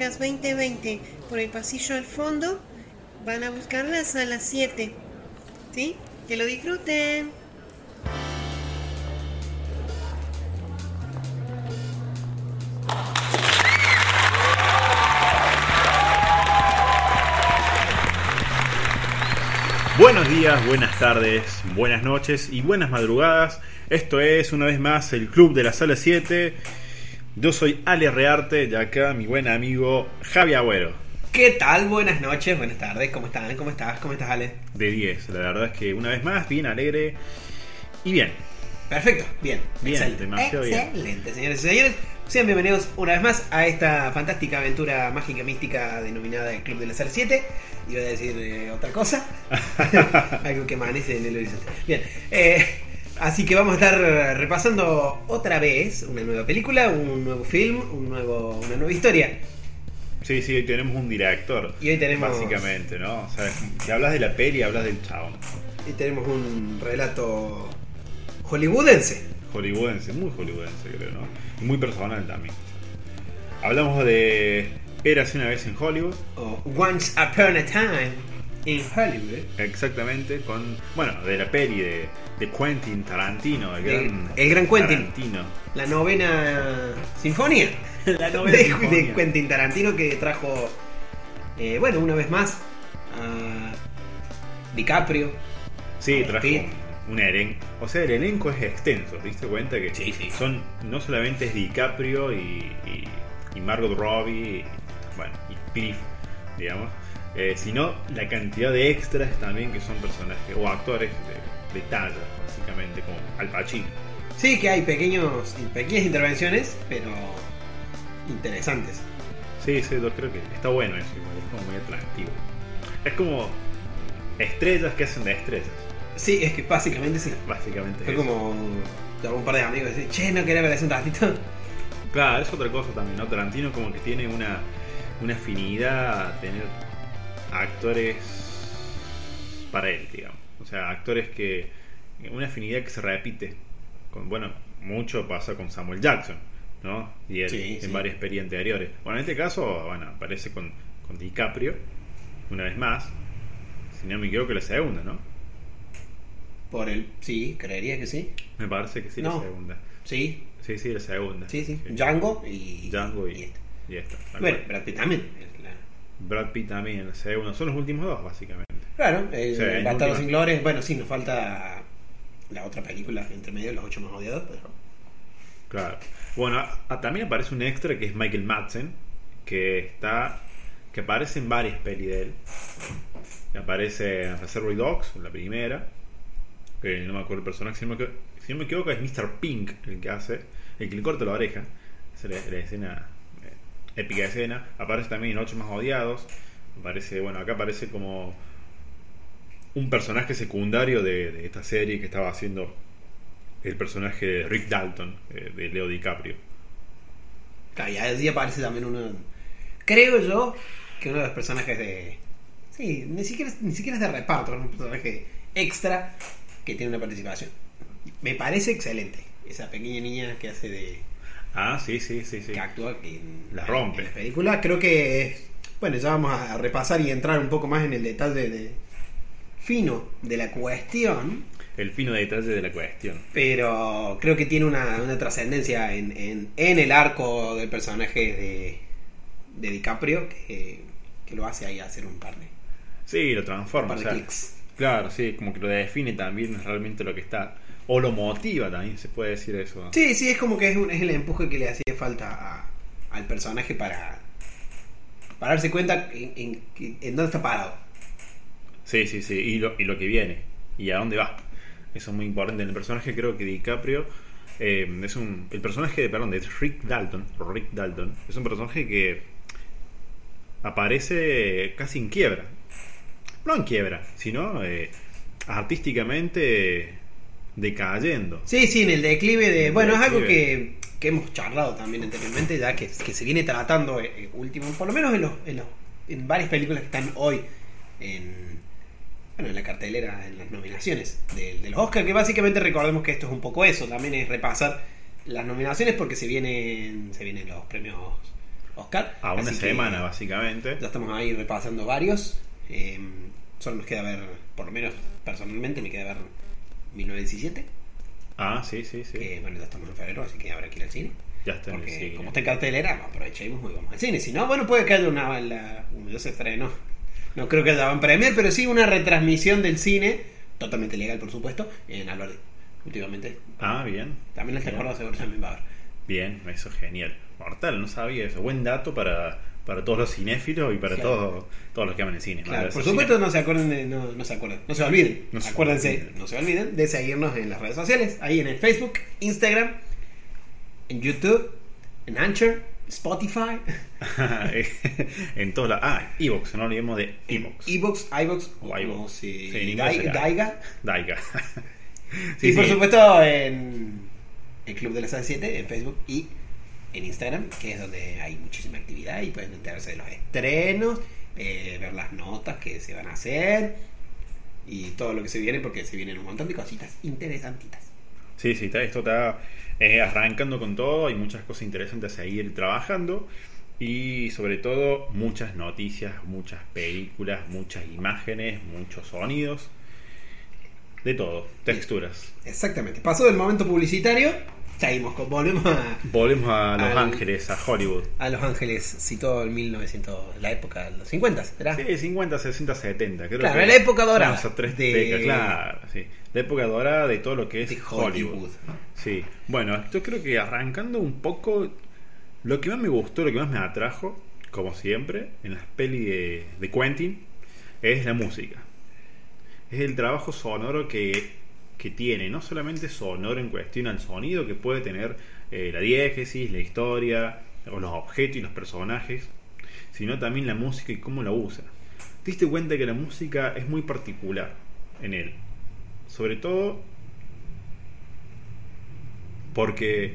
en fila J, Butacas 2020, por el pasillo al fondo. Van a buscarlas a las 7. ¿Sí? Que lo disfruten. Buenos días, buenas tardes, buenas noches y buenas madrugadas. Esto es una vez más el Club de la Sala 7. Yo soy Ale Rearte y acá mi buen amigo Javi Agüero. ¿Qué tal? Buenas noches, buenas tardes, ¿cómo están? ¿Cómo estás? ¿Cómo estás, Ale? De 10, la verdad es que una vez más, bien alegre y bien. Perfecto, bien. Bien, excelente. demasiado bien. Excelente, señores y señores. Sean bienvenidos una vez más a esta fantástica aventura mágica mística denominada el Club de la Sala 7. Iba a decir eh, otra cosa. Algo que amanece en el horizonte. Bien. eh, así que vamos a estar repasando otra vez una nueva película, un nuevo film, un nuevo, una nueva historia. Sí, sí, hoy tenemos un director. Y hoy tenemos- Básicamente, ¿no? O sea, si hablas de la peli, hablas del chabón. Y tenemos un relato hollywoodense. Hollywoodense, muy hollywoodense, creo, ¿no? Y muy personal también. Hablamos de Érase una vez en Hollywood. o Once Upon a Time in Hollywood. Exactamente, con. Bueno, de la peli de, de Quentin Tarantino, el gran. el gran Quentin. Tarantino. La novena sinfonía. La novena de, sinfonía. de Quentin Tarantino que trajo, eh, bueno, una vez más a DiCaprio. Sí, trajo Pitt. un elenco. O sea, el elenco es extenso, ¿te diste cuenta? Que Sí, sí. son. No solamente es DiCaprio y, y, y Margot Robbie, y, bueno, y Piff, digamos. eh, sino la cantidad de extras también que son personajes o actores de, de talla, básicamente, como Al Pacino. Sí, que hay pequeños, pequeñas intervenciones, pero interesantes. Sí, sí, yo creo que está bueno eso, igual, es como muy atractivo. Es como estrellas que hacen de estrellas, Sí, es que básicamente sí. básicamente. Fue eso. como un par de amigos y decir, che, no quería ver un ratito. Claro, es otra cosa también, ¿no? Tarantino como que tiene una, una afinidad a tener actores para él, digamos. O sea, actores que... Una afinidad que se repite. Con, bueno, mucho pasa con Samuel Jackson, ¿no? Y él Sí, en sí. varias pelis anteriores. Bueno, en este caso, bueno, aparece con, con DiCaprio, una vez más. Si no me equivoco, la segunda, ¿no? Por el. Sí, creería que sí. Me parece que sí, la segunda. Sí, Sí, sí, la segunda. sí, sí. Django y. Django y, y y esta. Bueno. Brad Pitt también. Brad Pitt también, la segunda. Son los últimos dos, básicamente. Claro, el Sí, sin Gloria. Bueno, sí, nos falta la otra película entre medio, Los Ocho Más Odiados, pero. Claro. Bueno, a- a- también aparece un extra que es Michael Madsen, que está. que aparece en varias pelis de él. Aparece en Reservoir Dogs, la primera. Que no me acuerdo el personaje. Si no me, si no me equivoco, es Mr. Pink el que hace. El que le corta la oreja. Esa es la, la escena. Épica escena. Aparece también en Ocho Más Odiados. Aparece, bueno, acá aparece como. un personaje secundario de, esta serie que estaba haciendo el personaje de Rick Dalton, eh, de Leo DiCaprio. Y allí aparece también uno. Creo yo que uno de los personajes de. Sí, ni siquiera, ni siquiera es de reparto, es un personaje extra que tiene una participación. Me parece excelente. Esa pequeña niña que hace de. Ah, sí, sí, sí, sí. que actúa en La rompe. en la película. Creo que es- bueno, ya vamos a repasar y entrar un poco más en el detalle de fino de la cuestión, El fino detalle de la cuestión. pero creo que tiene una, una trascendencia en, en, en el arco del personaje de, de DiCaprio que, que lo hace ahí hacer un par de, Sí, lo un transforma. par o de sea, clics. claro, sí, como que lo define también realmente lo que está. O lo motiva también, se puede decir eso. Sí, sí, es como que es, un- es el empuje que le hacía falta a- al personaje para, para darse cuenta en, en, en dónde está parado. Sí, sí, sí. Y lo, y lo que viene. Y a dónde va. Eso es muy importante. En el personaje creo que DiCaprio eh, es un... El personaje de, perdón, de Rick Dalton. o Rick Dalton. Es un personaje que aparece casi en quiebra. No en quiebra, sino eh, artísticamente decayendo. Sí, sí, en el declive de. Bueno, es algo que, que hemos charlado también anteriormente, ya que, que se viene tratando eh, eh, último, por lo menos en, los, en, los- en varias películas que están hoy en, bueno, en la cartelera, en las nominaciones de, de los Oscars, que básicamente recordemos que esto es un poco eso, también es repasar las nominaciones porque se vienen, se vienen los premios Oscar. A una que semana, básicamente. Ya estamos ahí repasando varios. Eh, solo nos queda ver, por lo menos personalmente, me queda ver 1917. Ah, sí, sí, sí. Que bueno, ya estamos en febrero, así que habrá que ir al cine. Ya está en el Porque cine. como está en cartelera, aprovechemos y vamos al cine. Si no, bueno, puede que haya una. La, un yo se estrenó. No creo que haya un premier, pero sí una retransmisión del cine, totalmente legal, por supuesto, en Alberdi. Últimamente. Ah, bien. También el seguro también va a haber. Bien, eso es genial. Mortal, no sabía eso. Buen dato para, para todos los cinéfilos y para Claro. todos, todos los que aman el cine. Claro, por supuesto no se acuerden de, no, no se acuerden, no se olviden, No se acuérdense, olviden. no se olviden de seguirnos en las redes sociales, ahí en el Facebook, Instagram, en YouTube, en Anchor, Spotify, en todos lados. Ah, Evox, no olvidemos de Evox. Evox, iVox, O si- Sí, Daiga, Daiga. y por sí. supuesto en el Club de la Sala 7, en Facebook y en Instagram, que es donde hay muchísima actividad y pueden enterarse de los estrenos, eh, ver las notas que se van a hacer y todo lo que se viene, porque se vienen un montón de cositas interesantitas. Sí, sí, está, esto está eh, arrancando con todo, hay muchas cosas interesantes a seguir trabajando y sobre todo muchas noticias, muchas películas, muchas imágenes, muchos sonidos, de todo, texturas. Exactamente. Pasó del momento publicitario, seguimos volvemos a, Volvemos a Los Al- Ángeles, a Hollywood. a Los Ángeles, citó el 1900, la época de los 50, ¿verdad? Sí, 50, 60, 70. Creo Claro, que la época dorada tres de- décadas, claro, sí. La época dorada de todo lo que es De Hollywood. Hollywood. Sí. Bueno, yo creo que arrancando un poco, lo que más me gustó, lo que más me atrajo, como siempre, en las pelis de, de Quentin, es la música. Es el trabajo sonoro que, que tiene, no solamente sonoro en cuestión al sonido que puede tener eh, la diégesis, la historia, o los objetos y los personajes, sino también la música y cómo la usa. Te diste cuenta que la música es muy particular en él. Sobre todo porque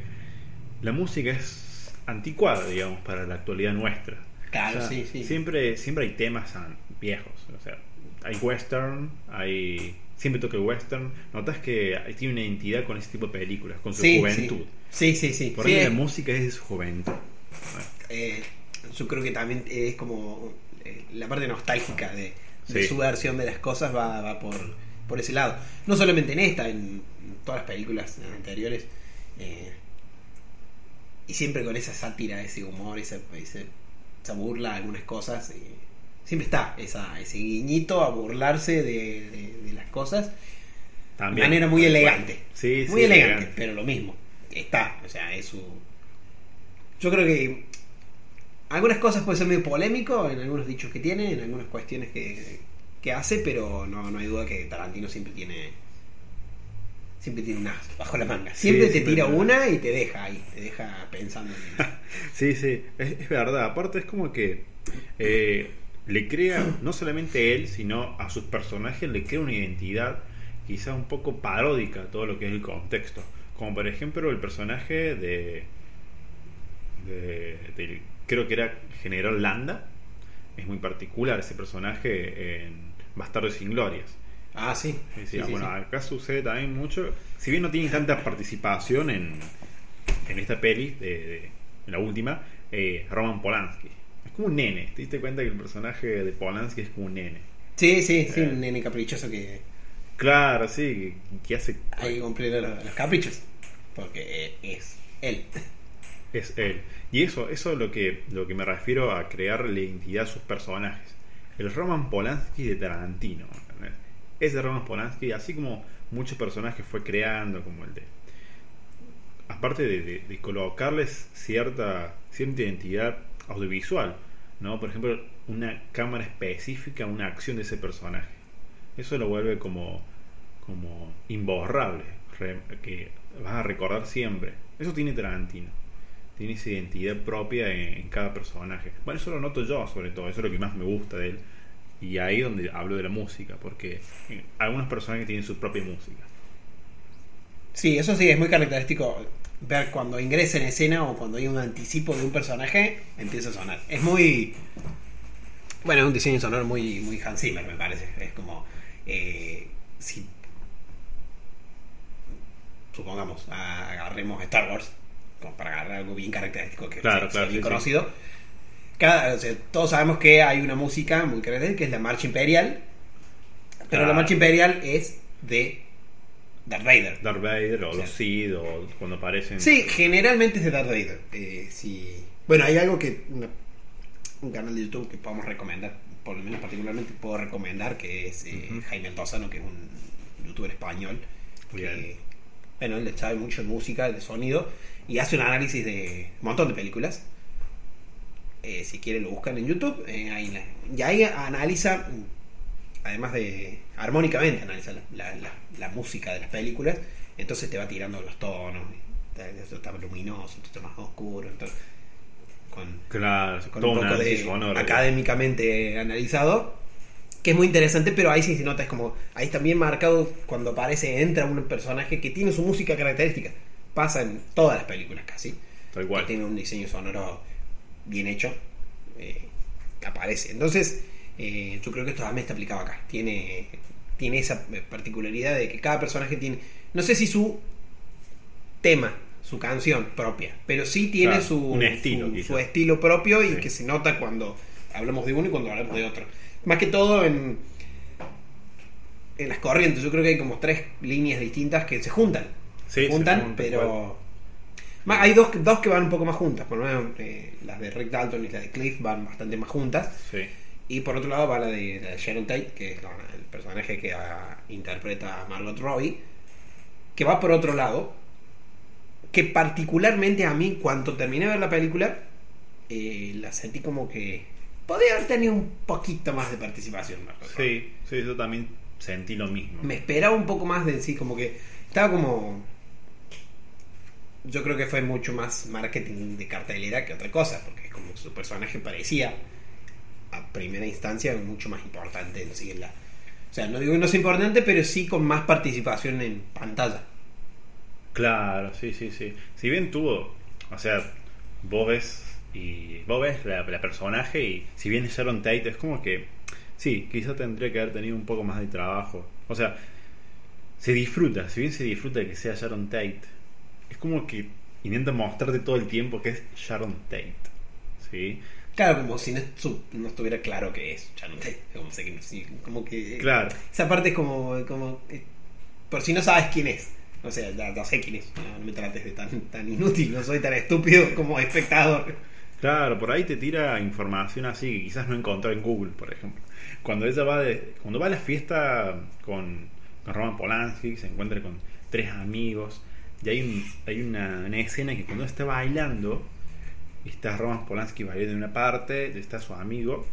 la música es anticuada, digamos, para la actualidad nuestra. Claro, O sea, sí, sí. Siempre, siempre hay temas viejos. O sea, hay western, hay. Siempre toca el western. Notas que tiene una identidad con ese tipo de películas, con su Sí, juventud. Sí, sí, sí. Por Sí, ende, eh, la música es de su juventud. eh, yo creo que también es como eh, la parte nostálgica de, de Sí. su versión de las cosas va, va por, por ese lado. No solamente en esta, en todas las películas anteriores. eh, y siempre con esa sátira, ese humor, esa, ese- esa burla, algunas cosas. eh, siempre está esa, ese guiñito a burlarse de, de- de las cosas. También. de manera muy elegante. Sí, muy sí, elegante, pero lo mismo. Está, o sea, es su. Yo creo que algunas cosas puede ser medio polémico en algunos dichos que tiene, en algunas cuestiones que, que hace, pero no, no hay duda que Tarantino siempre tiene. Siempre tiene una bajo la manga. Siempre te siempre tira una y te deja ahí, te deja pensando en Sí, sí, es, es verdad. Aparte es como que eh, le crea, no solamente él, sino a sus personajes, le crea una identidad quizá un poco paródica a todo lo que es el contexto. Como por ejemplo el personaje de, de- creo que era General Landa. Es muy particular ese personaje en Bastardos sin Glorias. Ah, sí. Sí, sí, Sí, sí, bueno, acá sucede también mucho. Si bien no tiene tanta participación en, en esta peli, de, de- en la última, eh, Roman Polanski. Como un nene. ¿Te diste cuenta que el personaje de Polanski es como un nene? Sí, sí, sí, Eh. un nene caprichoso que Claro, sí, que, que hace. hay que cumplir los, los caprichos. Porque es él. Es él. Y eso, eso es lo que, lo que me refiero a crear la identidad a sus personajes. El Roman Polanski de Tarantino. ¿entendés? Ese Roman Polanski, así como muchos personajes fue creando, como el de. Aparte de, de- de colocarles cierta, cierta identidad audiovisual, ¿no? Por ejemplo, una cámara específica, una acción de ese personaje. Eso lo vuelve como, como imborrable, que vas a recordar siempre. Eso tiene Tarantino. Tiene esa identidad propia en, en cada personaje. Bueno, eso lo noto yo sobre todo, eso es lo que más me gusta de él. Y ahí es donde hablo de la música, porque eh, algunos personajes tienen su propia música. Sí, eso sí, es muy característico ver cuando ingresa en escena o cuando hay un anticipo de un personaje, empieza a sonar. Es muy... Bueno, es un diseño sonoro muy, muy Hans Zimmer, me parece. Es como... eh, si... Supongamos, agarremos Star Wars, como para agarrar algo bien característico que Claro, sea- sea claro, bien sí, sí. conocido. Cada, o sea, todos sabemos que hay una música muy característica que es la marcha imperial, pero la Claro. marcha imperial es de Darth Vader. Darth Vader o Sí. los Sith o cuando aparecen. Sí, generalmente es de Darth Vader. Eh, sí. Bueno, hay algo que. una- un canal de YouTube que podemos recomendar, por lo menos particularmente puedo recomendar, que es eh, Ujú. Jaime Altozano, que es un youtuber español. que, bueno, él sabe mucho de música, de sonido, y hace un análisis de un montón de películas. Eh, si quieren lo buscan en YouTube. eh, ahí la- y ahí analiza, además de armónicamente, analiza la, la- la- la música de las películas. Entonces te va tirando los tonos. Esto está luminoso, esto está más oscuro. entonces, con, Claro, con un poco de académicamente analizado. Que es muy interesante, pero ahí sí se nota, es como, ahí bien marcado cuando aparece, entra un personaje que tiene su música característica. Pasa en todas las películas casi. Tal Que cual. tiene un diseño sonoro bien hecho. eh, aparece. Entonces, eh, yo creo que esto también está aplicado acá. Tiene, tiene esa particularidad de que cada personaje tiene, no sé si su tema, su canción propia, pero sí tiene Claro, su, un estilo, su, quizás. su estilo propio y Sí. que se nota cuando hablamos de uno y cuando hablamos de otro. Más que todo en, en las corrientes, yo creo que hay como tres líneas distintas que se juntan. Sí, se se juntan, pero... Más, hay dos, dos que van un poco más juntas, por lo menos eh, las de Rick Dalton y la de Cliff van bastante más juntas. Sí. Y por otro lado va la de, de Sharon Tate, que es la- el personaje que ah, interpreta a Margot Robbie, que va por otro lado, que particularmente a mí, cuando terminé de ver la película, eh, la sentí como que podría haber tenido un poquito más de participación. Margot Robbie. Sí, sí, yo también sentí lo mismo. Me esperaba un poco más de sí, como que estaba como. Yo creo que fue mucho más marketing de cartelera que otra cosa, porque como su personaje parecía a primera instancia mucho más importante. En la, o sea, no digo que no sea importante, pero sí con más participación en pantalla. Claro, sí, sí, sí. Si bien tuvo, o sea, vos ves y vos ves la, la personaje y si bien es Sharon Tate es como que sí, quizá tendría que haber tenido un poco más de trabajo. O sea, se disfruta, si bien se disfruta de que sea Sharon Tate, es como que intenta mostrarte todo el tiempo que es Sharon Tate. ¿Sí? Claro, como si no, no estuviera claro que es Tate. Como, sé que, sí, como que. Claro. Esa parte es como. como eh, por si no sabes quién es. O sea, ya, ya sé quién es. No, no me trates de tan, tan inútil. No soy tan estúpido como espectador. Claro, por ahí te tira información así que quizás no encontró en Google, por ejemplo. Cuando ella va de, cuando va a la fiesta con, con Roman Polanski, se encuentra con tres amigos, y hay, un- hay una, una escena que cuando está bailando, está Roman Polanski bailando en una parte, está su amigo,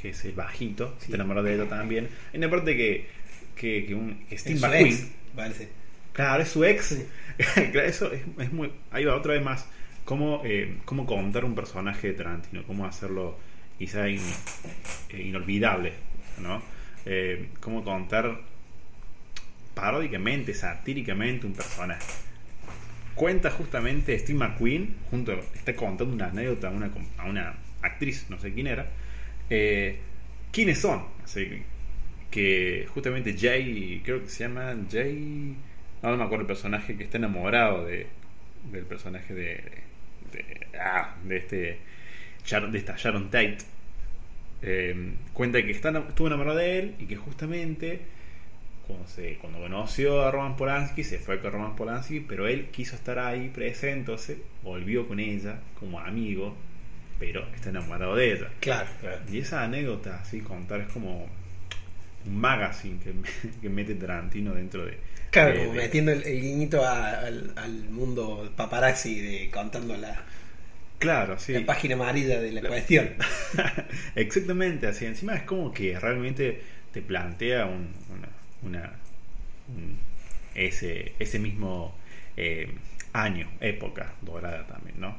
que es el bajito, Sí. está enamorado de ella también. Hay una parte que, que, que, un, que Steve McQueen, ex, parece. Claro, es su ex. Sí. Claro, eso es, es muy. Ahí va otra vez más. Cómo, eh, cómo contar un personaje de Tarantino, cómo hacerlo quizá in- eh, inolvidable, ¿no? Eh, cómo contar paródicamente, satíricamente un personaje. Cuenta justamente Steve McQueen, junto, está contando una anécdota a una, a una actriz, no sé quién era, eh, quiénes son. Así que- justamente Jay, creo que se llama Jay, no, me acuerdo el personaje que está enamorado de, del personaje de, de, ah, de este de esta Sharon Tate. Eh, cuenta que está, estuvo enamorado de él y que justamente cuando, se, cuando conoció a Roman Polanski se fue con Roman Polanski, pero él quiso estar ahí presente, entonces volvió con ella como amigo, pero está enamorado de ella. Claro, claro. Y esa anécdota, así contar, es como un magazine que, que mete Tarantino dentro de. Claro, de- como de- metiendo el, el guiñito a- al, al mundo paparazzi de contando la, Claro, sí. la página amarilla de la cuestión. Exactamente, así. Encima es como que realmente te plantea un, una, una- un- ese, ese mismo eh, año, época dorada también, ¿no?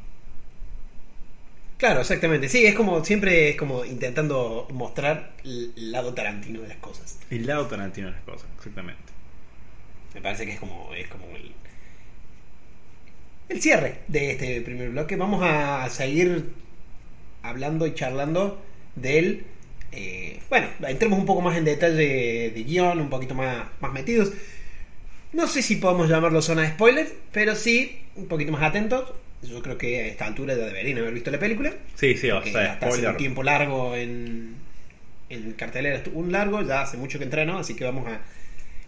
Claro, exactamente. Sí, es como siempre es como intentando mostrar el lado tarantino de las cosas. El lado Tarantino de las cosas, exactamente. Me parece que es como es como el el cierre de este primer bloque. Vamos a seguir hablando y charlando del eh, bueno, entremos un poco más en detalle de guion, un poquito más, más metidos. No sé si podemos llamarlo zona de spoilers, pero sí un poquito más atentos. Yo creo que a esta altura ya deberían haber visto la película. Sí, sí, o sea, hasta hace spoiler. un tiempo largo en, en cartelera un largo, ya hace mucho que entrenó, así que vamos a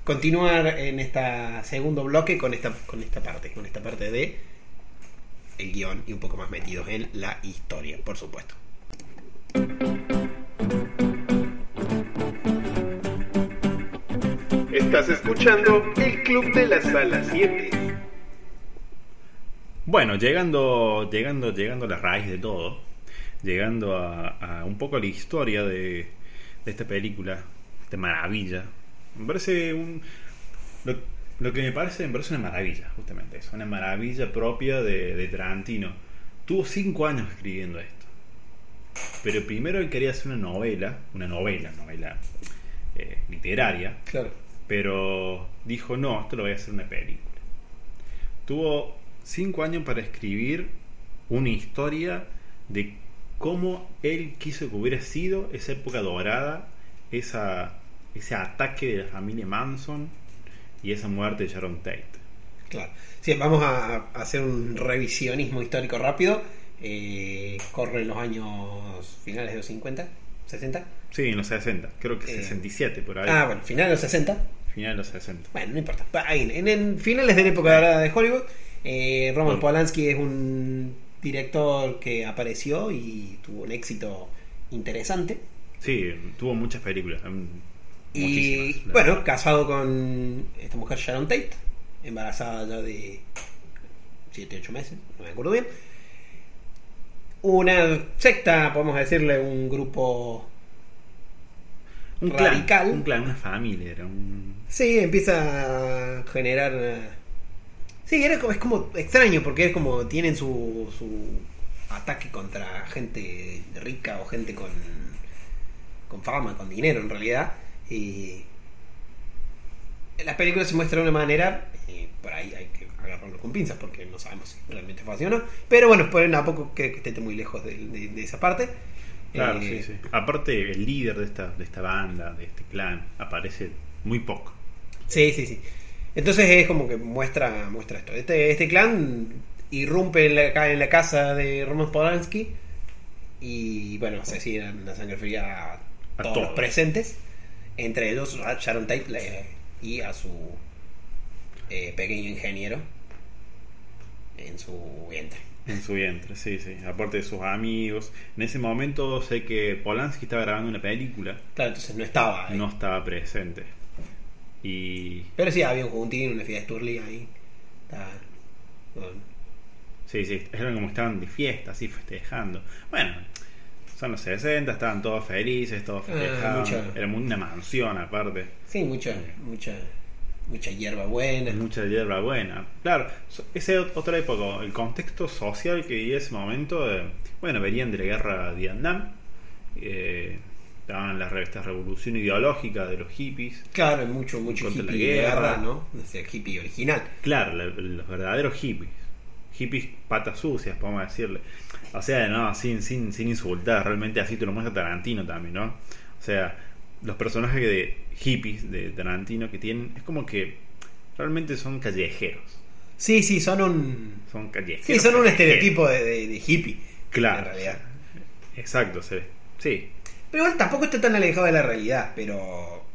continuar en este segundo bloque con esta, con esta parte, con esta parte de el guion y un poco más metidos en la historia, por supuesto. Estás escuchando el Club de la Sala 7. Bueno, llegando, llegando, llegando a la raíz de todo, llegando a, un poco a la historia de, esta película, de maravilla. Me parece un. Lo, lo que me parece, me parece una maravilla, justamente eso, una maravilla propia de, de Tarantino. Tuvo cinco años escribiendo esto. Pero primero él quería hacer una novela, una novela, novela eh, literaria, Claro. pero dijo, no, esto lo voy a hacer una película. Tuvo cinco años para escribir una historia de cómo él quiso que hubiera sido esa época dorada, esa, ese ataque de la familia Manson y esa muerte de Sharon Tate. Claro. Sí, vamos a, a hacer un revisionismo histórico rápido. Eh, corre en los años finales de los 50, 60. Sí, en los 60, creo que Eh, 67 por ahí. Ah, bueno, finales de los 60. Final de los 60. Bueno, no importa. Ahí, en, en finales de la época de Hollywood, eh, Roman Bueno. Polanski es un director que apareció y tuvo un éxito interesante. Sí, tuvo muchas películas. mm, Y bueno, verdad. casado con esta mujer Sharon Tate, embarazada ya de 7, 8 meses, no me acuerdo bien. Una secta, podemos decirle, un grupo un clan, radical. un clan, una familia, era un... Sí, empieza a generar. eh, Sí, era es como extraño porque es como tienen su, su ataque contra gente rica o gente con, con fama, con dinero en realidad. Y en las películas se muestra de una manera, y por ahí hay que agarrarlo con pinzas porque no sabemos si realmente fue así o no. Pero bueno, por a poco creo que esté muy lejos de, de- de esa parte. Claro, Eh, sí, sí. Aparte, el líder de esta, de esta banda, de este clan, aparece muy poco. Sí, sí, sí. Entonces es como que muestra, muestra esto. Este, este clan irrumpe en la, en la casa de Roman Polanski y bueno, asesinan la sangre fría a, A todos todos. los presentes, entre ellos a Sharon Tate le- y a su eh, pequeño ingeniero en su vientre. En su vientre, sí, sí. Aparte de sus amigos. En ese momento sé que Polanski estaba grabando una película, Claro, entonces no estaba ahí. no estaba presente. Y Pero sí, había un juntín, una fiesta Turley ahí. Estaba- sí, sí, eran como estaban de fiesta, así festejando. Bueno, son los 60, estaban todos felices, todos Ah, festejando. mucha- Era una mansión aparte. Sí, mucha, mucha, mucha hierba buena. Mucha hierba buena. Claro, esa es otra época. El contexto social que vivía ese momento, eh, bueno, venían de la guerra de Vietnam. eh, estaban las re- esta revolución ideológica de los hippies. Claro, mucho, mucho la hippie de guerra. guerra, ¿no? Ese hippie original. Claro, la- los verdaderos hippies. Hippies patas sucias, podemos decirle. O sea, no, sin, sin, sin insultar, realmente así te lo muestra Tarantino también, ¿no? O sea, los personajes de hippies de Tarantino que tienen, es como que realmente son callejeros. Sí, sí, son un. Son callejeros. Sí, son un callejeros. estereotipo de, de- de hippie. Claro. En realidad. Exacto, se Sí, Pero igual tampoco está tan alejado de la realidad, pero.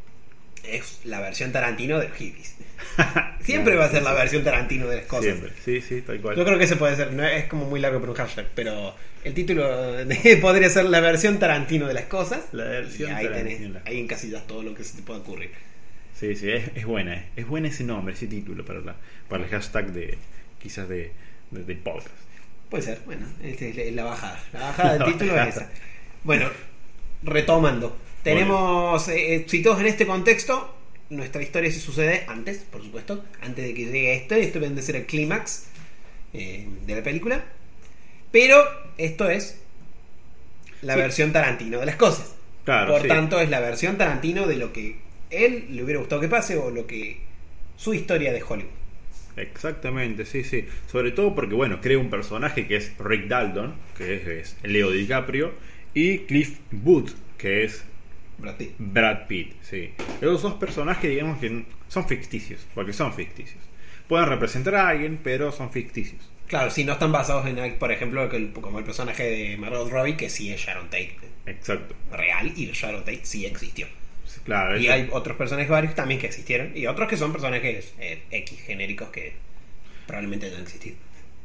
Es la versión Tarantino de los hippies. Siempre va a ser la versión Tarantino de las cosas. siempre. Sí, sí, tal cual. Yo creo que ese puede ser, no es como muy largo para un hashtag, pero el título de- podría ser la versión Tarantino de las cosas. La versión y ahí Tarantino tenés, de ahí encasillas todo lo que se te pueda ocurrir. Sí, sí, es, es buena. eh. Es buena ese nombre, ese título para, la, para el hashtag de quizás de, de- del podcast. Puede ser, bueno, esta es la bajada. La bajada del La título bajada. es esa. Bueno, retomando. Tenemos, eh, eh, situados en este contexto, nuestra historia se sucede antes, por supuesto, antes de que llegue esto. Esto viene a ser el clímax eh, de la película. Pero esto es la Sí. versión Tarantino de las cosas. Claro, por sí. tanto, es la versión Tarantino de lo que él le hubiera gustado que pase o lo que su historia de Hollywood. Exactamente, sí, sí. Sobre todo porque, bueno, crea un personaje que es Rick Dalton, que es, es Leo DiCaprio, y Cliff Booth, que es Brad Pitt. Brad Pitt, sí. Esos dos personajes, digamos que son ficticios, porque son ficticios. Pueden representar a alguien, pero son ficticios. Claro, sí, no están basados en, por ejemplo, como el personaje de Margot Robbie, que sí es Sharon Tate Exacto. real y Sharon Tate sí existió. Claro, Y hay otros personajes varios también que existieron y otros que son personajes eh, X genéricos que probablemente hayan existido.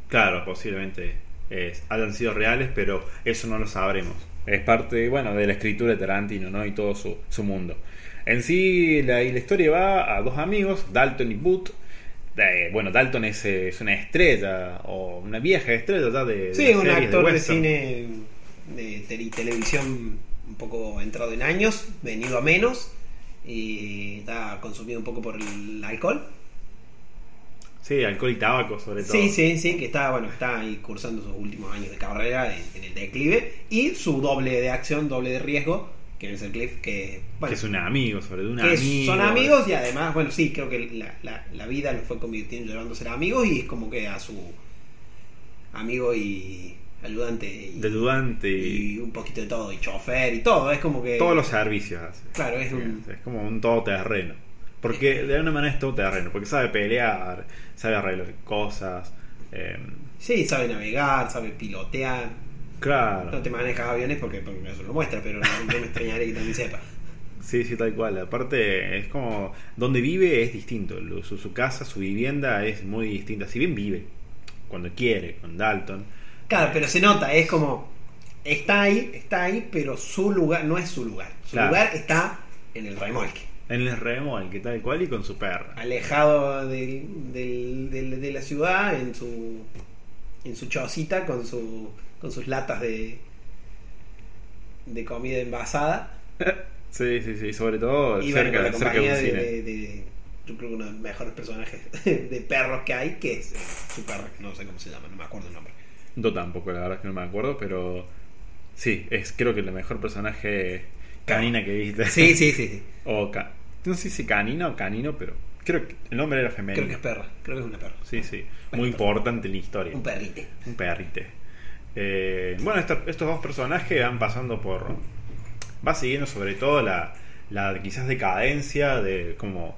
Claro, posiblemente eh, hayan sido reales, pero eso no lo sabremos. Es parte, bueno, de la escritura de Tarantino, ¿no? Y todo su, su mundo. En sí, la, y la historia va a dos amigos, Dalton y Boot. Eh, bueno, Dalton es, es una estrella, o una vieja estrella ya de, de Sí, un actor de, cine de tele- televisión un poco entrado en años, venido a menos y está consumido un poco por el alcohol. Sí, alcohol y tabaco, sobre todo. Sí, sí, sí, que está, bueno, está ahí cursando sus últimos años de carrera en, en el declive y su doble de acción, doble de riesgo, que es el Cliff, que, bueno, que es un amigo, sobre todo un que amigo. son amigos y además, bueno, sí, creo que la, la, la vida lo fue convirtiendo, llevando a ser amigos y es como que a su amigo y ayudante y, ayudante y y un poquito de todo, y chofer y todo, es como que... todos los servicios hace. Claro, es un... Es como un todoterreno. Porque de alguna manera es todoterreno. Porque sabe pelear, sabe arreglar cosas. eh, Sí, sabe navegar, sabe pilotear, no claro. te maneja aviones porque, porque eso lo muestra, pero no, no me extrañaría que también sepa. Sí, sí, tal cual. Aparte, es como. Donde vive es distinto. Su, su casa, su vivienda es muy distinta. Si bien vive cuando quiere, con Dalton. Claro, pero se nota, es como. Está ahí, está ahí, pero su lugar no es su lugar. Su Claro. lugar está en el remolque. En el remolque, tal cual, y con su perra. Alejado del- del- del- de la ciudad, en su. En su chocita, con, su, con sus latas de. de comida envasada. Sí, sí, sí. Sobre todo Y bueno, con cerca, la cerca de compañía un de, cine. de- de- Yo creo que uno de los mejores personajes de perros que hay, que es eh, su perro, que no sé cómo se llama, no me acuerdo el nombre. Yo tampoco, la verdad es que no me acuerdo, pero. Sí, es creo que el mejor personaje canina que viste. Sí, sí, sí. sí. O ca- no sé si canina o canino, pero creo que el nombre era femenino. Creo que es perra, creo que es una perra. Sí, sí. Muy importante en la historia. Un perrite. Un perrite. Eh, bueno, estos dos personajes van pasando por. Va siguiendo sobre todo la, la quizás decadencia de como.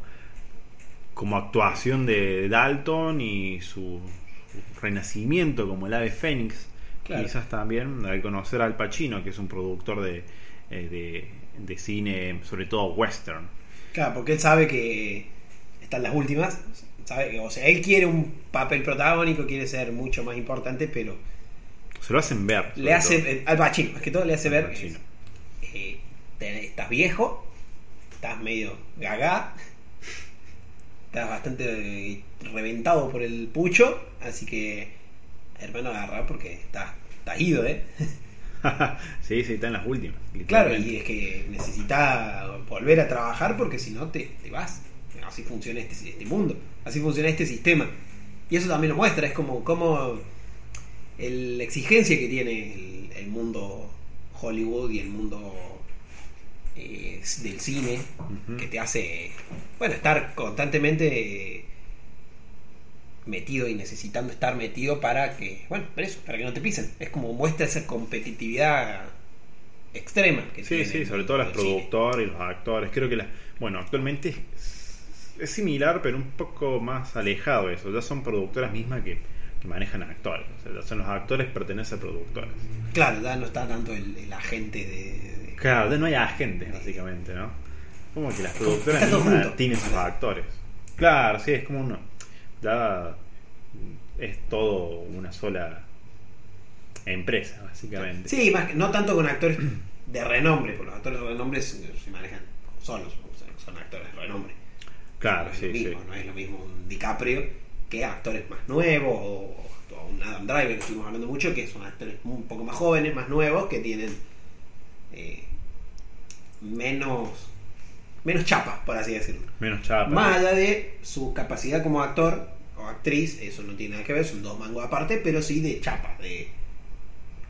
como actuación de Dalton y su, su renacimiento como el ave fénix. Claro. Quizás también al conocer al Pacino, que es un productor de, eh, de, de cine, sobre todo western. Claro, porque él sabe que están las últimas. Sabe que, o sea, él quiere un papel protagónico, quiere ser mucho más importante, pero Se lo hacen ver. le hace, eh, al Pacino, más que todo le hace Al ver, eh, te- estás viejo, estás medio gagá, estás bastante eh, reventado por el pucho, así que, hermano, agarra porque estás, estás ido, ¿eh? sí, sí, está en las últimas. Claro, y es que necesita volver a trabajar porque si no te, te vas. Así funciona este, este mundo, así funciona este sistema. Y eso también lo muestra, es como, como el- la exigencia que tiene el, el mundo Hollywood y el mundo eh, del cine, que te hace, bueno, estar constantemente metido y necesitando estar metido para que, bueno, para eso, para que no te pisen. Es como muestra esa competitividad extrema que Sí, sí, sobre todo cine. productores y los actores. Creo que, la, bueno, actualmente es, es similar, pero un poco más alejado eso. Ya son productoras mismas que, que manejan actores. O sea, ya son los actores pertenecen a productores. Claro, ya no está tanto el, el agente de, de- Claro, ya no hay agentes, básicamente, ¿no? Como que las productoras mismas tienen sus actores. Claro, sí, es como uno. Ya es todo una sola empresa, básicamente. Sí, más que- no tanto con actores de renombre, porque los actores de renombre se, manejan solos, son actores de renombre. Claro, no es sí, lo mismo, sí. no es lo mismo un DiCaprio que actores más nuevos o, o un Adam Driver que estuvimos hablando mucho, que son actores un poco más jóvenes, más nuevos, que tienen eh, menos menos chapa, por así decirlo. Menos chapa. Más allá de su capacidad como actor o actriz, eso no tiene nada que ver, son dos mangos aparte, pero sí de chapa, de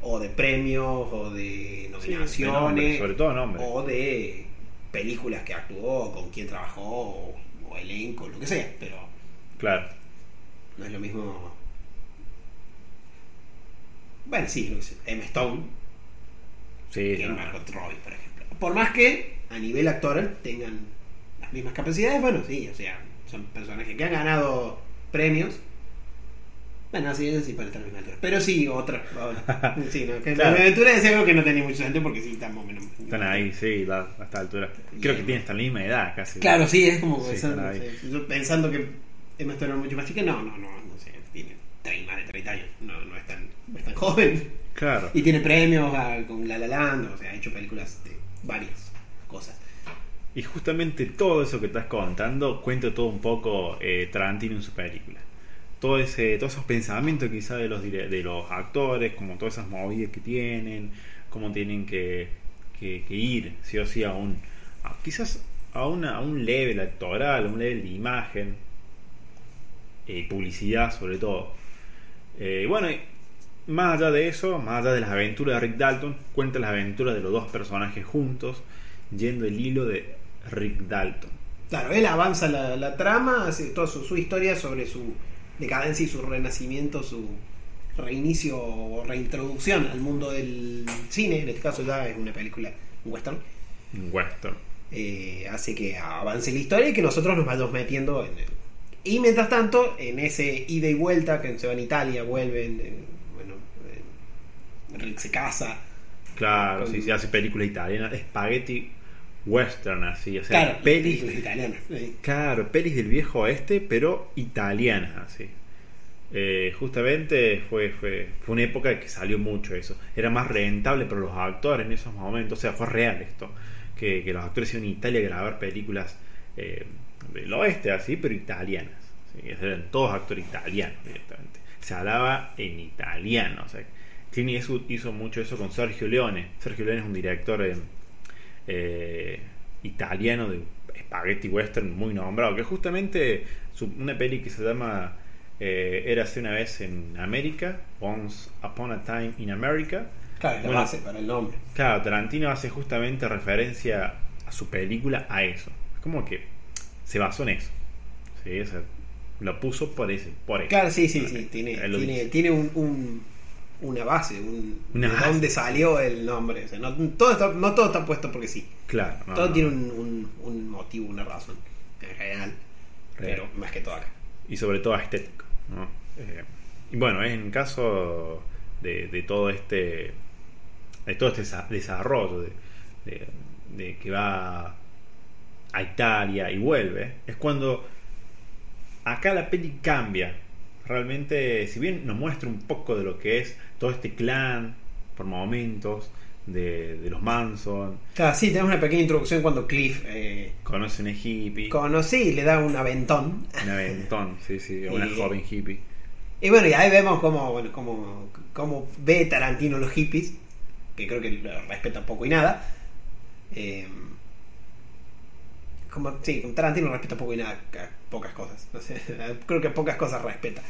o de premios, o de Sí, de nominaciones, nombre, sobre todo nombre. o de películas que actuó, con quién trabajó, o, o elenco, lo que sea, pero Claro. no es lo mismo. Bueno, sí, lo que sea. Emma Stone Sí, que no. Margot Robbie, por ejemplo. Por más que a nivel actoral tengan las mismas capacidades, bueno, sí, o sea, son personajes que han ganado premios Bueno, sí, eso sí para estar a la misma altura. Pero sí, otra. otra. Sí, no, que Claro. la aventura es algo que no tenía mucho sentido porque sí, estamos menos. Están ahí, sí, da- a esta altura. Creo que tienen esta misma edad casi. Claro, sí, es como Sí, pensando, están ahí. sí. Yo pensando que Emma Stone era mucho más chica. No, no, no, no sé, tiene 30, más de 30 años. No, no es tan, no es tan joven. Claro. Y tiene premios con La La Land, o sea, ha hecho películas de varias cosas. Y justamente todo eso que estás contando cuenta todo un poco eh, Tarantino en su película. Todo ese, todos esos pensamientos quizá de los, actores, como todas esas movidas que tienen, cómo tienen que, ir, sí o sí, a un, a- quizás a, una, a un level actoral, a un level de imagen, eh, publicidad sobre todo. Eh, bueno, más allá de eso, más allá de las aventuras de Rick Dalton, cuenta las aventuras de los dos personajes juntos, yendo el hilo de Rick Dalton. Claro, él avanza la, la trama, hace toda su, su historia sobre su decadencia y su renacimiento, su reinicio o reintroducción al mundo del cine, en este caso ya es una película un western, Un western. eh, hace que avance la historia y que nosotros nos vayamos metiendo en el... Y mientras tanto, en ese ida y vuelta, que se va en Italia, vuelven, en- bueno, en- Rick se casa, Claro, Con- si se hace películas italianas, spaghetti western así, o sea, claro, pelis, italianas. sí. claro, pelis del viejo oeste, pero italianas así. Eh, justamente fue, fue, fue una época que salió mucho eso. Era más rentable para los actores en esos momentos. O sea, fue real esto. Que, que los actores iban a Italia a grabar películas eh, del oeste, así, pero italianas. ¿sí? Eran todos actores italianos directamente. Se hablaba en italiano. O sea, Clint Eastwood hizo mucho eso con Sergio Leone. Sergio Leone es un director eh, eh, italiano de spaghetti western muy nombrado. Que justamente su- una peli que se llama eh, Érase una vez en América, Once Upon a Time in America. Claro, la Bueno, base para el nombre. Claro, Tarantino hace justamente referencia a su película a eso. Es como que se basó en eso. Sí, o sea, lo puso por ese, por eso. Claro, sí, sí, sí. Tiene, tiene, tiene un, un- una base, un, Una de base. dónde salió el nombre. O sea, no, todo está, no todo está puesto porque sí. Claro, no, todo no. tiene un, un- un motivo, una razón. En general. Pero Real. más que todo acá. y sobre todo estético. ¿no? Eh, y bueno, en caso de, de todo este de todo este desa- desarrollo de, de- de que va a Italia y vuelve, es cuando acá la peli cambia. Realmente, si bien nos muestra un poco de lo que es todo este clan por momentos, de, de los Manson, Claro, sí, tenemos una pequeña introducción cuando Cliff eh, conocen a hippie, conoce y le da un aventón. un aventón, sí, sí, una Y- joven hippie. Y bueno, y ahí vemos cómo, bueno, cómo, cómo ve Tarantino los hippies, que creo que lo respeta poco y nada. Eh, como, sí, Tarantino respeta poco y nada, ca- pocas cosas. No sé, creo que pocas cosas respeta.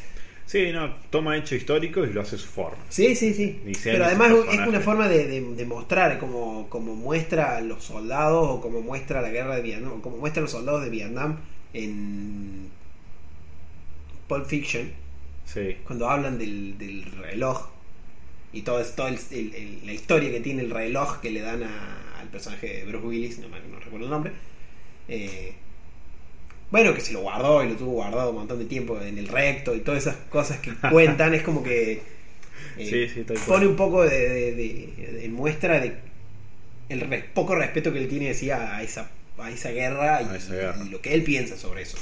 Sí, no, toma hechos históricos y lo hace su forma. Sí, sí, sí. Pero además es una forma de, de- de mostrar, como, como muestra a los soldados o como muestra la guerra de Vietnam, o como muestra a los soldados de Vietnam en Pulp Fiction. Sí, cuando hablan del, del reloj y todo, todo el- el- el- la historia que tiene el reloj que le dan a- al personaje de Bruce Willis, no, me- no recuerdo el nombre. Eh, bueno, que se lo guardó y lo tuvo guardado un montón de tiempo en el recto y todas esas cosas que cuentan, es como que eh, Sí, sí, pone un poco de, de- de- de muestra de el res- poco respeto que le tiene decía, a esa, a esa guerra y, A esa guerra. y lo que él piensa sobre eso.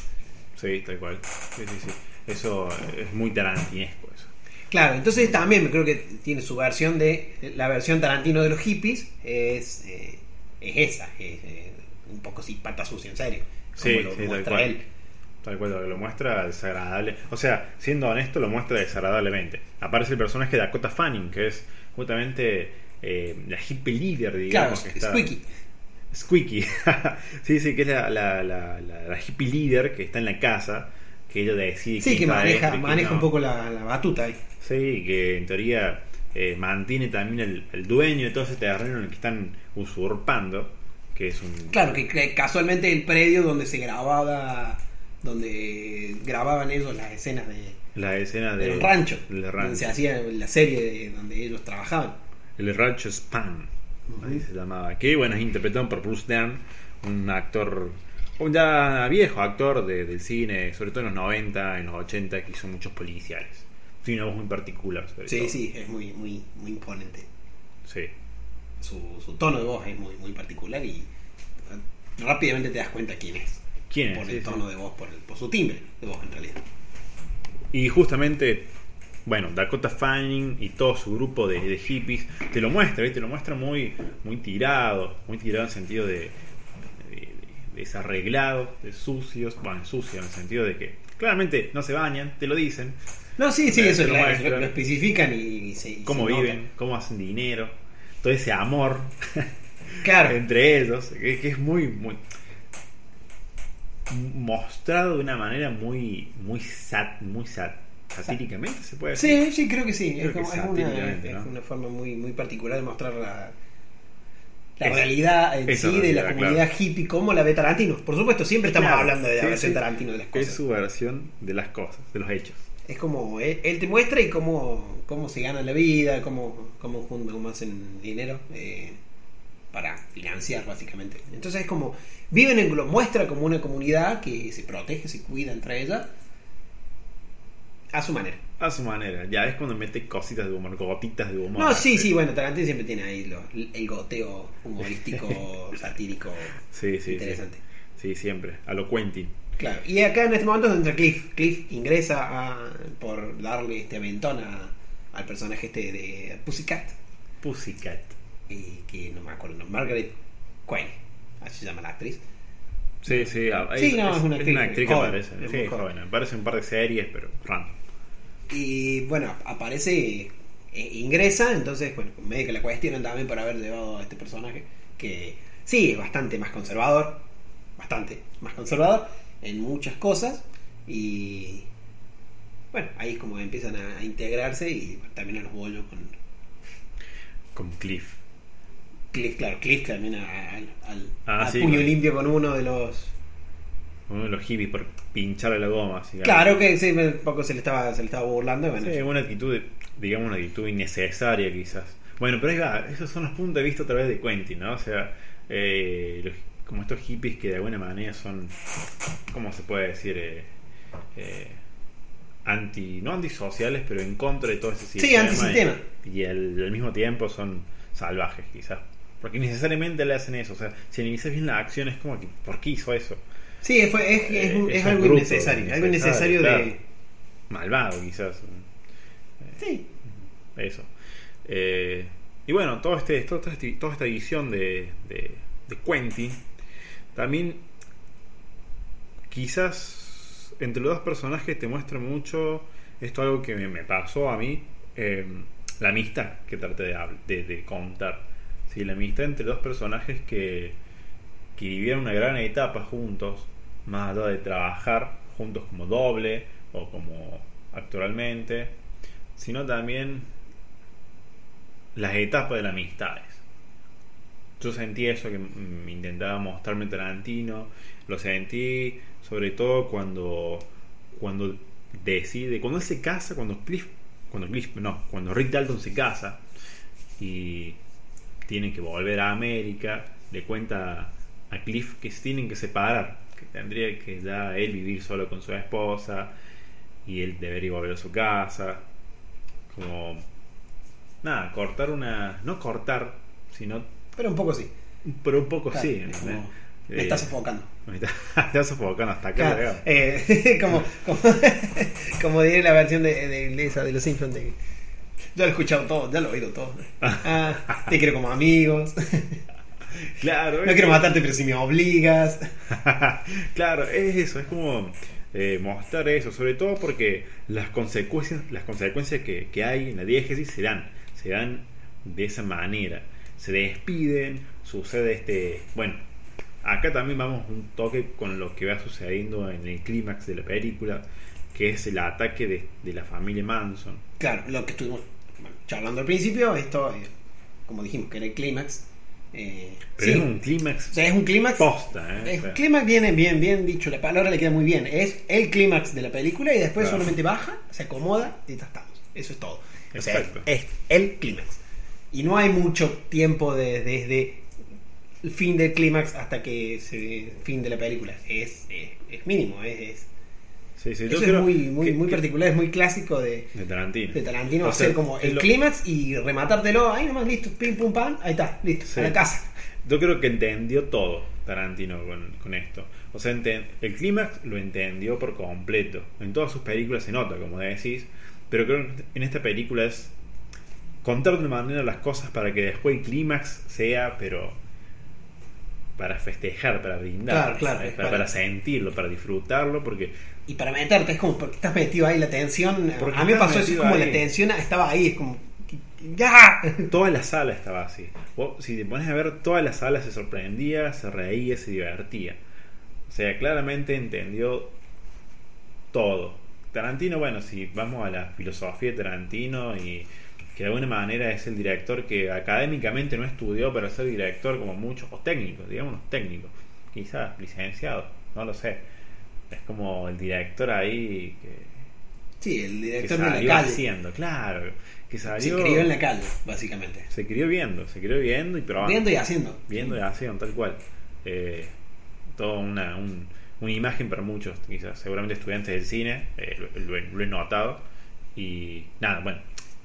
sí, tal cual. Sí, sí, sí. Eso es muy tarantinesco eso. Claro, entonces también creo que tiene su versión de. La versión Tarantino de los hippies es, eh, es esa, es un poco así pata sucia, en serio. Como Sí, lo sí, tal muestra cual. él. Tal cual, lo muestra desagradable. O sea, siendo honesto, lo muestra desagradablemente. Aparece el personaje de Dakota Fanning, que es justamente eh, la hippie líder, Claro, digamos. que está- Squeaky. Squeaky. sí, sí, que es la, la, la, hippie líder que está en la casa, que ella decide Sí, que maneja, maneja no. un poco la, la batuta ahí. Sí, que en teoría eh, mantiene también el, el dueño de todo ese terreno en el que están usurpando, que es un... Claro, que, que casualmente el predio donde se grababa, donde grababan ellos las escenas de, La escena de- del rancho, donde se hacía la serie de- donde ellos trabajaban. El rancho Spam, Ujú. así se llamaba. Que bueno, es interpretado por Bruce Dern, un actor, un ya viejo actor de- del cine, sobre todo en los 90, en los 80, que hizo muchos policiales. Tiene una voz muy particular. sobre Sí, todo. sí, es muy, muy, muy imponente. Sí. Su, su tono de voz es muy, muy particular y eh, rápidamente te das cuenta quién es. ¿Quién es? Por Sí, el sí. tono de voz, por, el- por su timbre de voz en realidad. Y justamente, bueno, Dakota Fanning y todo su grupo de, de hippies te lo muestra, ¿viste? Te lo muestra muy, muy tirado, muy tirado en el sentido de, de- de desarreglado, de sucios, bueno, sucio en el sentido de que claramente no se bañan, te lo dicen, No, sí, sí, Eh, eso te lo especifican y, y se. y cómo se nota. viven, cómo hacen dinero, todo ese amor Claro, entre ellos, que, que es muy, muy mostrado de una manera muy, muy sat, muy sat, satíricamente se puede decir. Sí, sí, creo que sí. Creo es, que como- es una, es forma muy, muy particular de mostrar la, la realidad en sí de la comunidad hippie como la ve Tarantino. Por supuesto, siempre estamos Claro, hablando de la sí, versión sí. Tarantino de las Es cosas. su versión de las cosas, de los hechos. Es como él, él te muestra y cómo, cómo se gana la vida, cómo, cómo, cómo hacen dinero eh, para financiar, básicamente. Entonces es como, viven en, lo muestra como una comunidad que se protege, se cuida entre ella, a su manera. A su manera, ya es cuando mete cositas de humor, gotitas de humor. No, sí, sí, bueno, Tarantino siempre tiene ahí lo- el goteo humorístico, satírico, Sí, sí, interesante. Sí, sí, siempre. A lo Quentin. Claro, y acá en este momento entra Cliff. Cliff ingresa a- por darle este aventón a- al personaje este de Pussycat. Pussycat. y que no me acuerdo, no, Margaret Quinn, así se llama la actriz. Sí, sí. a- Sí, no, es una actriz que joven, aparece. es Sí, joven. joven. Aparece en un par de series, pero random. Y bueno, aparece, eh, ingresa, entonces, bueno, medio que la cuestionan también por haber llevado a este personaje, que sí, es bastante más conservador, bastante más conservador en muchas cosas, y bueno, ahí es como empiezan a, integrarse y también a los bollos con Con Cliff. Cliff, claro, Cliff también a- al, al- Ah, a sí, puño limpio con uno de los Uno de los hippies por pincharle la goma. así, Claro que sí, un poco se le estaba, se le estaba burlando. y Bueno, Sí, una actitud, digamos, una actitud innecesaria quizás. Bueno, pero ahí va, esos son los puntos de vista a través de Quentin, ¿no? O sea, eh, los- como estos hippies que de alguna manera son, ¿cómo se puede decir? Eh, eh, anti, no antisociales, pero en contra de todo ese Sí, sistema. antisistema. Y, y al, al mismo tiempo son salvajes quizás. Porque necesariamente le hacen eso. O sea, si analizas bien la acción es como que, ¿por qué hizo eso? sí, fue- es, es, un- Eh, es algo innecesario. Algo innecesario claro. de. Malvado quizás. Sí. Eso. Eh, y bueno, todo este, todo este- toda esta edición de, de, de Quentin también quizás entre los dos personajes te muestra mucho esto algo que me, pasó a mí eh, la amistad que traté de, de, contar sí, la amistad entre dos personajes que, que vivieron una gran etapa juntos más allá de trabajar juntos como doble o como actualmente sino también las etapas de las amistades. Yo sentí eso que intentaba mostrarme Tarantino, lo sentí sobre todo cuando cuando decide, cuando él se casa, cuando Cliff, cuando Cliff, no, cuando Rick Dalton se casa y tiene que volver a América, le cuenta a Cliff que se tienen que separar, que tendría que ya él vivir solo con su esposa y él debería volver a su casa, como nada, cortar una, no cortar, sino, Pero un poco sí. pero un poco Claro, sí. es como- Me está sofocando. me está, me está sofocando hasta acá. Claro, eh, como, como, como diría la versión de, de, de esa de los Simpsons. de- ya lo he escuchado todo, ya lo he oído todo. Ah, te quiero como amigos. Claro, No quiero matarte, pero si me obligas. claro, es eso, es como eh, mostrar eso, sobre todo porque las consecuencias, las consecuencias que, que hay en la diégesis se dan, se dan de esa manera. Se despiden, sucede este, bueno, acá también vamos un toque con lo que va sucediendo en el clímax de la película, que es el ataque de, de la familia Manson. Claro, lo que estuvimos charlando al principio, esto, eh, como dijimos, que era el clímax. eh, Pero sí. es un clímax O sea, es un clímax. posta, ¿eh? Sea, clímax viene bien, bien dicho, la palabra le queda muy bien. Es el clímax de la película y después Claro. solamente baja, se acomoda y ya estamos. Eso es todo. O sea, es el clímax. Y no hay mucho tiempo de- desde el fin del clímax hasta que se fin de la película. Es, es, es mínimo, es, es- Sí, sí, yo Eso es muy, muy, que- muy que- particular, es muy clásico de, de Tarantino. de Tarantino O sea, hacer como el lo- clímax y rematártelo ahí nomás, listo, pim pum pam, ahí está, listo, Sí. a la casa. Yo creo que entendió todo Tarantino con, con esto. O sea, enten- el clímax lo entendió por completo. En todas sus películas se nota, como decís, pero creo que en esta película es contar de una manera las cosas para que después el clímax sea, pero para festejar, para brindar, Claro, claro, para, para- para sentirlo, para disfrutarlo, porque Y para meterte, es como porque estás metido ahí, la tensión. A mí me pasó eso, es como ahí. la tensión estaba ahí, es como. ¡Ya! toda la sala estaba así. Vos, si te pones a ver, toda la sala se sorprendía, se reía, se divertía. O sea, claramente entendió todo. Tarantino, bueno, si vamos a la filosofía de Tarantino y que de alguna manera es el director que académicamente no estudió para ser director como muchos, o técnicos, digamos técnicos, quizás licenciado, no lo sé. Es como el director ahí que, Sí, el que director de la salió calle. haciendo, claro, que salió... Se crió en la calle, básicamente. Se crió viendo, se crió viendo y probando. Viendo y haciendo. Viendo y haciendo, tal cual. Eh, toda una, un- una imagen para muchos, quizás, seguramente estudiantes del cine, eh, lo, lo he notado. Y nada, bueno,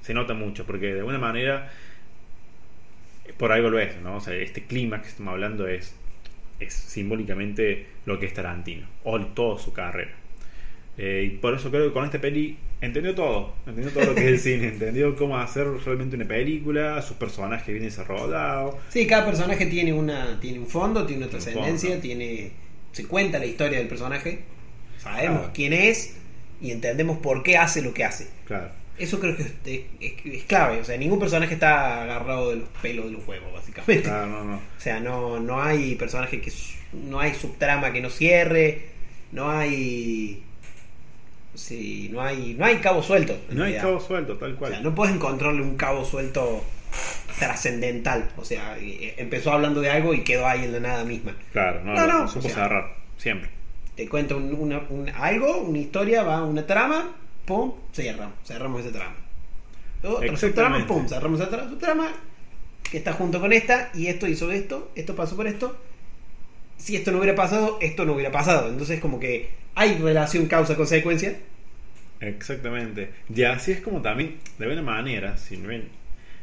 se nota mucho, porque de alguna manera, por algo lo es, ¿no? O sea, este clima que estamos hablando es, es simbólicamente lo que es Tarantino, o toda su carrera. Eh, y por eso creo que con esta peli entendió todo, entendió todo lo que es el cine, entendió cómo hacer realmente una película, sus personajes bien desarrollados. Sí, cada personaje tiene una tiene un fondo, tiene una Un trascendencia, tiene se cuenta la historia del personaje, sabemos Claro. quién es y entendemos por qué hace lo que hace. Claro. Eso creo que es, es- es clave, o sea, ningún personaje está agarrado de los pelos de los huevos, básicamente. Claro, no, no. O sea, no, no hay personaje que no hay subtrama que no cierre, no hay sí, no hay no hay cabo suelto. No hay cabo suelto, tal O cual. sea, no puedes encontrarle un cabo suelto trascendental. O sea, eh, empezó hablando de algo y quedó ahí en la nada misma. Claro, no, No, no, no, supo o sea- cerrar, siempre. Te cuenta un- una- un- algo, una historia, va una trama, pum, cierra, cerramos. Otra Exactamente. subtrama, pum, cerramos esa tra- subtrama que está junto con esta y esto hizo esto, esto pasó por esto. Si esto no hubiera pasado, esto no hubiera pasado. Entonces como que hay relación causa-consecuencia. Exactamente. Y así es como también, de alguna manera, si no bien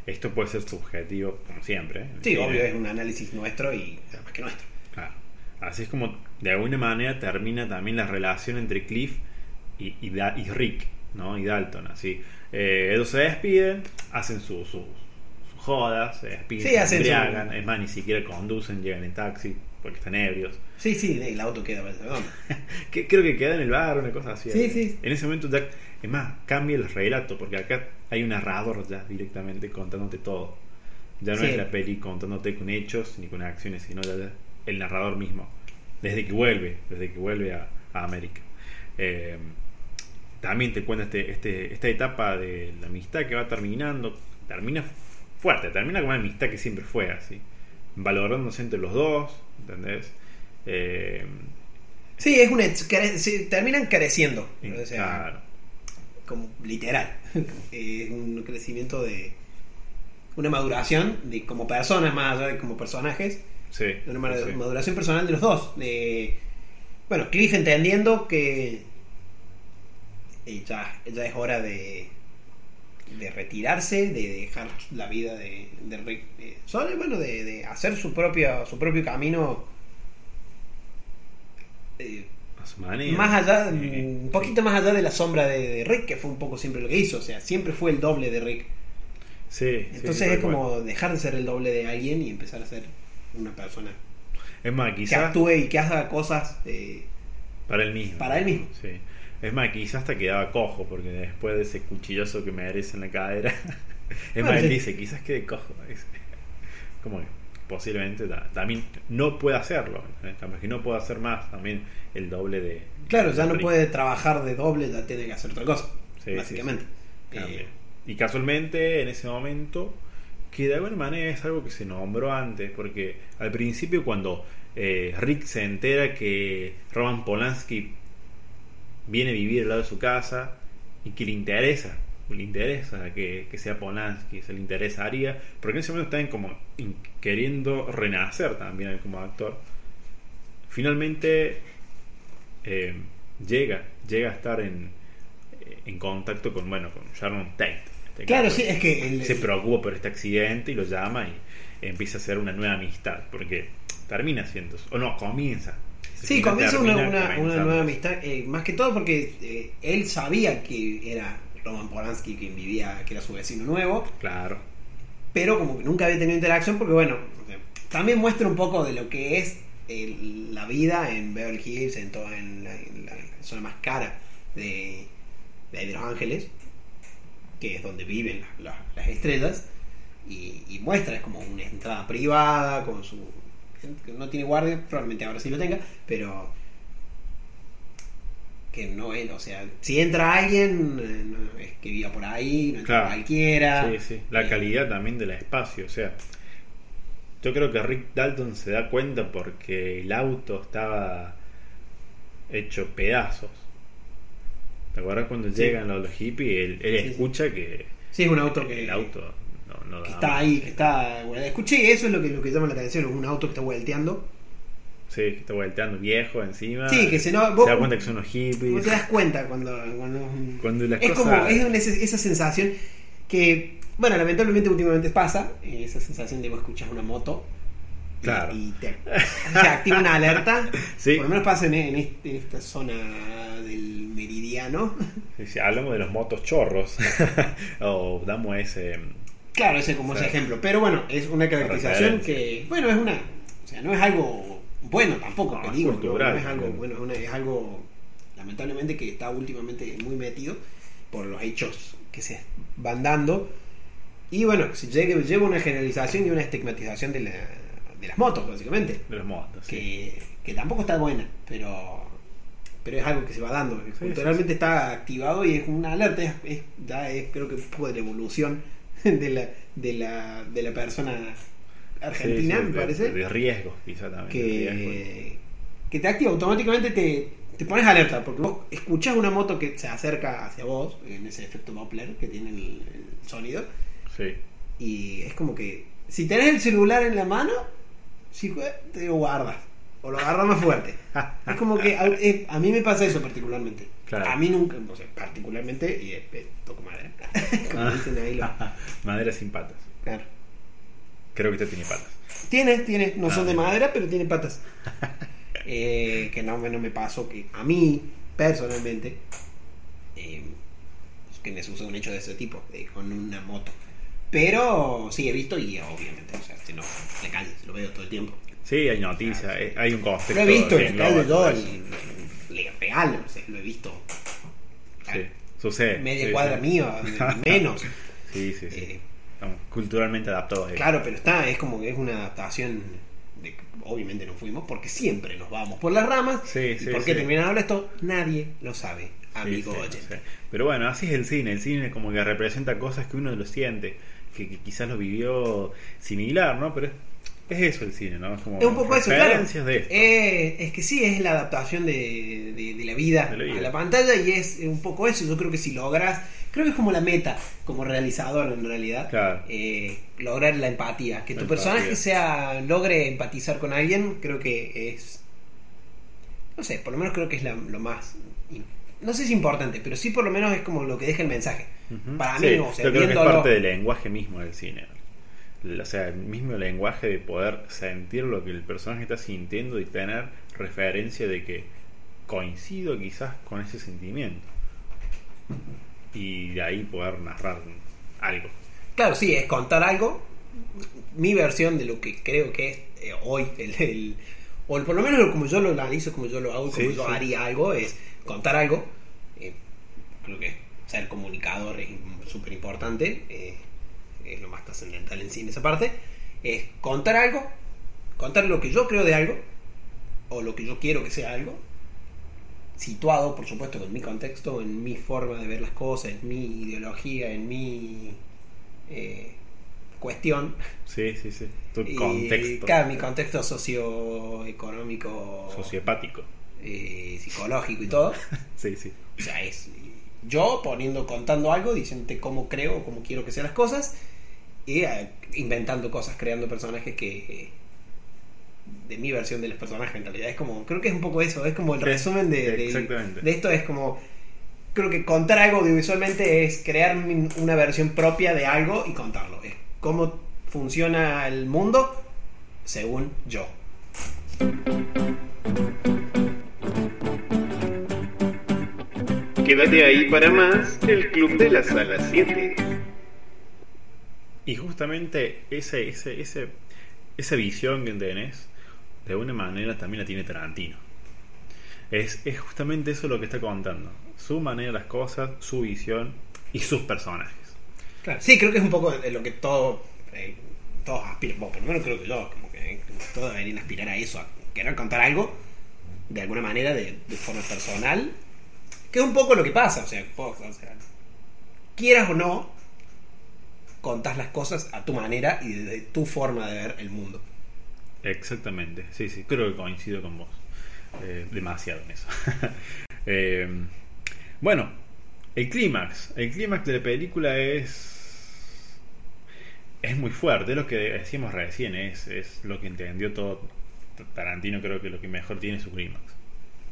esto puede ser subjetivo, como siempre. ¿eh? Sí, obvio, es un análisis nuestro y más que nuestro. Claro. Así es como, de alguna manera, termina también la relación entre Cliff y, y, Da- y Rick, ¿no? Y Dalton, así. Eh, ellos se despiden, hacen sus su, su jodas, se despiden, Sí, se hacen su- embriagan, es más, ni siquiera conducen, llegan en taxi, porque están ebrios. Sí, sí, el auto queda redondo. Que, creo que queda en el bar, una cosa así. Sí, sí. En ese momento, ya, es más, cambia el relato, porque acá hay un narrador ya directamente contándote todo. Ya no Sí. es la peli contándote con hechos ni con acciones, sino ya el narrador mismo. Desde que vuelve, desde que vuelve a, a América. Eh, también te cuenta este, este, esta etapa de la amistad que va terminando. Termina fuerte, termina con una amistad que siempre fue así. Valorándose entre los dos, ¿entendés? Eh, Sí, es una. care- sí, terminan careciendo. O sea, claro. como literal. Es un crecimiento de. Una maduración de como personas más allá de como personajes. Sí, Una sí. maduración personal de los dos. De, bueno, Cliff entendiendo que. Eh, ya, ya es hora de. De retirarse, de dejar la vida de, de Rick eh, solo, bueno, de, de hacer su propio, su propio camino eh, más allá, Sí, un poquito más allá de la sombra de, de Rick, que fue un poco siempre lo que hizo, o sea, siempre fue el doble de Rick. Sí, Entonces sí, es como dejar de ser el doble de alguien y empezar a ser una persona Es más, que quizás actúe y que haga cosas eh, para él mismo. para él mismo. Sí. Es más, quizás hasta quedaba cojo, porque después de ese cuchillazo que me merece en la cadera. es más, él dice, quizás quede cojo. dice. Como que posiblemente ta- también no puede hacerlo. Capaz que no puede hacer más también el doble de. Claro, ya no de- puede trabajar de doble, ya tiene que hacer otra cosa, Sí, básicamente. sí. Eh. Y casualmente en ese momento, que de alguna manera es algo que se nombró antes, porque al principio cuando eh, Rick se entera que Roman Polanski viene a vivir al lado de su casa y que le interesa, le interesa que, que sea Polanski, se le interesaría, porque en ese momento están como queriendo renacer también como actor. Finalmente, eh, llega, llega a estar en, en contacto con, bueno, con Sharon Tate. este Claro, sí, es que el- se preocupa por este accidente y lo llama y empieza a hacer una nueva amistad, porque termina siendo, o no, comienza. Sí, comienza una, una- nueva amistad, eh, más que todo porque eh, él sabía que era Roman Polanski quien vivía, que era su vecino nuevo, Claro, pero como que nunca había tenido interacción porque bueno, también muestra un poco de lo que es el- la vida en Beverly Hills, en toda en la, en la zona más cara de, de Los Ángeles, que es donde viven las estrellas, y, y muestra, es como una entrada privada, con su... que no tiene guardia, probablemente ahora sí lo tenga, pero que no es, o sea, si entra alguien, eh, no es que viva por ahí, no entra Claro. cualquiera. sí, sí. La Eh, calidad también del espacio, o sea, yo creo que Rick Dalton se da cuenta porque el auto estaba hecho pedazos. ¿Te acuerdas cuando Sí. llegan los, los hippies? Él, él Sí, escucha que Sí, es un auto que, el auto no, que está ahí, que está. bueno, escuché, eso es lo que, lo que llama la atención, un auto que está vuelteando. Sí, que está volteando viejo encima. Sí, que se no- se vos- da cuenta que son ¿Cómo hippies. te das cuenta cuando, cuando, Cuando las es cosas- como es una- esa sensación que bueno lamentablemente últimamente pasa esa sensación de vos escuchas una moto y- Claro. y, te, se activa una alerta Sí. por lo menos pasa en, en este- en esta zona del meridiano sí, hablamos de los motos chorros. o damos ese. Claro ese como ese Claro. ejemplo pero bueno es una caracterización que bueno es una o sea no es algo bueno tampoco No, que digo, no, cultural no es algo bueno es, una- es algo lamentablemente que está últimamente muy metido por los hechos que se van dando y bueno se lleva una generalización y una estigmatización de, la- de las motos básicamente De los motos. sí. que, que tampoco está buena pero pero es algo que se va dando culturalmente está activado y es una alerta es, es- ya es creo que un poco de la evolución de la de la, de la persona argentina Sí, sí, me parece De riesgo, quizá también. de riesgo. que, que te activa automáticamente te, te pones alerta porque vos escuchás una moto que se acerca hacia vos en ese efecto Doppler que tiene el, el sonido Sí. y es como que si tenés el celular en la mano si te lo guardas o lo agarras más fuerte es como que a, a mí me pasa eso particularmente Claro. a mí nunca o sea, particularmente y eh, toco madera como dicen ahí los- Madera sin patas. claro. Creo que este tiene patas. Tiene, tiene, no Ah, son de madera, pero tiene patas. Eh, que no, no me pasó que a mí, personalmente, eh, que me sucede un hecho de ese tipo, con una moto. Pero sí he visto y obviamente, o sea, si no, en la calle, lo veo todo el tiempo. Sí, hay noticias, eh, hay un concepto. Lo he visto que en engloba yo, todo y real, o sea, lo he visto. Sí, sucede. Media sí, cuadra sí. mío, menos. Sí, sí, sí. Eh, Estamos culturalmente adaptados. Claro, pero está, es como que es una adaptación de obviamente no fuimos porque siempre nos vamos por las ramas. Sí, ¿Y sí, por qué sí. terminado esto? Nadie lo sabe, amigo oyente. Pero bueno, así es el cine. El cine como que representa cosas que uno lo siente, que, que quizás lo vivió similar, ¿no? Pero es, es eso el cine, ¿no? Es, como Es un poco eso, claro. referencias de esto. Eh, es que sí, es la adaptación de, de- de la vida De la vida. a la pantalla y es un poco eso. Yo creo que si logras, creo que es como la meta como realizador en realidad, Claro. eh, lograr la empatía. Que La tu empatía. personaje sea logre empatizar con alguien, creo que es, no sé, por lo menos creo que es la- lo más, no sé si importante, pero sí por lo menos es como lo que deja el mensaje. Para Sí, mí, o sea, yo creo que es parte del lenguaje mismo del cine. O sea, el mismo lenguaje de poder sentir lo que el personaje está sintiendo y tener referencia de que coincido quizás con ese sentimiento. Y de ahí poder narrar algo. Claro, sí, es contar algo. Mi versión de lo que creo que es eh, hoy, el, el- o el- por lo menos como yo lo analizo, como yo lo hago, como Sí, yo sí. haría algo, es contar algo. Eh, creo que ser comunicador es súper importante, eh, es lo más trascendental en cine esa parte. Es contar algo, contar lo que yo creo de algo, o lo que yo quiero que sea algo, situado, por supuesto, en mi contexto, en mi forma de ver las cosas, en mi ideología, en mi eh, cuestión. Sí, sí, sí. Tu Y, contexto Claro, mi contexto socioeconómico, sociopático. eh, psicológico y todo. Sí, sí. O sea, es yo poniendo, contando algo, diciéndote cómo creo cómo quiero que sean las cosas, y inventando cosas, creando personajes que, de mi versión de los personajes en realidad. Es como, creo que es un poco eso, es como el Sí, resumen de, de- exactamente. de esto, es como, creo que contar algo audiovisualmente es crear una versión propia de algo y contarlo. Es cómo funciona el mundo según yo. Quédate ahí para más el Club de la Sala 7. Y justamente ese, ese, ese, esa visión que tenés, de alguna manera también la tiene Tarantino. Es, es justamente eso lo que está contando. Su manera de las cosas, su visión y sus personajes. Claro. Sí, creo que es un poco de lo que todo, eh, todos aspiran, bueno, por lo menos creo que como que eh, todos deberían aspirar a eso, a querer contar algo de alguna manera, de, de forma personal, que es un poco lo que pasa, o sea, vos, o sea, quieras o no, contás las cosas a tu manera y desde tu forma de ver el mundo. Exactamente, sí, sí, creo que coincido con vos. Eh, demasiado en eso. Eh, bueno, el clímax. El clímax de la película es. Es muy fuerte, es lo que decíamos recién, es, es lo que entendió todo Tarantino, creo que lo que mejor tiene es su clímax.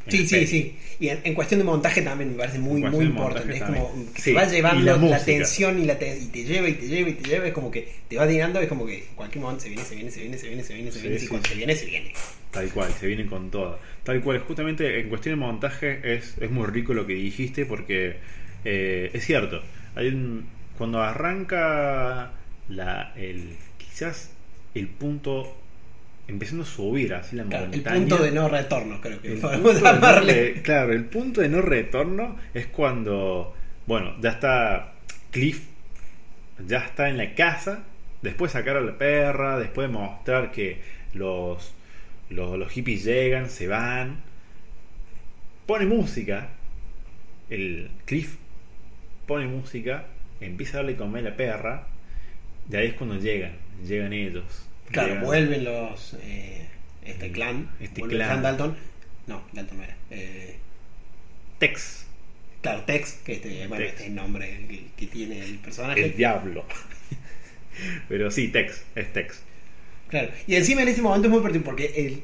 Sí, sí, sí. Y en, en cuestión de montaje también me parece muy, muy importante. Es como que Sí, te va llevando la la, tensión y, la te, y te lleva y te lleva y te lleva. Es como que te va tirando, es como que en cualquier momento se viene, se viene, se viene, se viene, se viene, se viene. sí, y cuando se viene, se viene. Tal cual, se viene con todo. Tal cual, justamente en cuestión de montaje es, es muy rico lo que dijiste porque eh, es cierto. Hay un- cuando arranca la, el, quizás el punto empezando a subir así la Claro, el punto de no retorno, creo que El punto no claro, el punto de no retorno es cuando, bueno, ya está Cliff, ya está en la casa, después de sacar a la perra, después de mostrar que los, los, los hippies llegan, se van, pone música, el Cliff pone música, empieza a darle comer a la perra, de ahí es cuando llegan, llegan ellos. Claro, vuelven los. eh, este clan. Este el clan. Dalton. No, Dalton no era. Eh, Tex, claro, Tex, que este, bueno, este es el nombre que, que tiene el personaje. el diablo. Pero sí, Tex, es Tex. Claro. Y encima en ese momento es muy particular porque el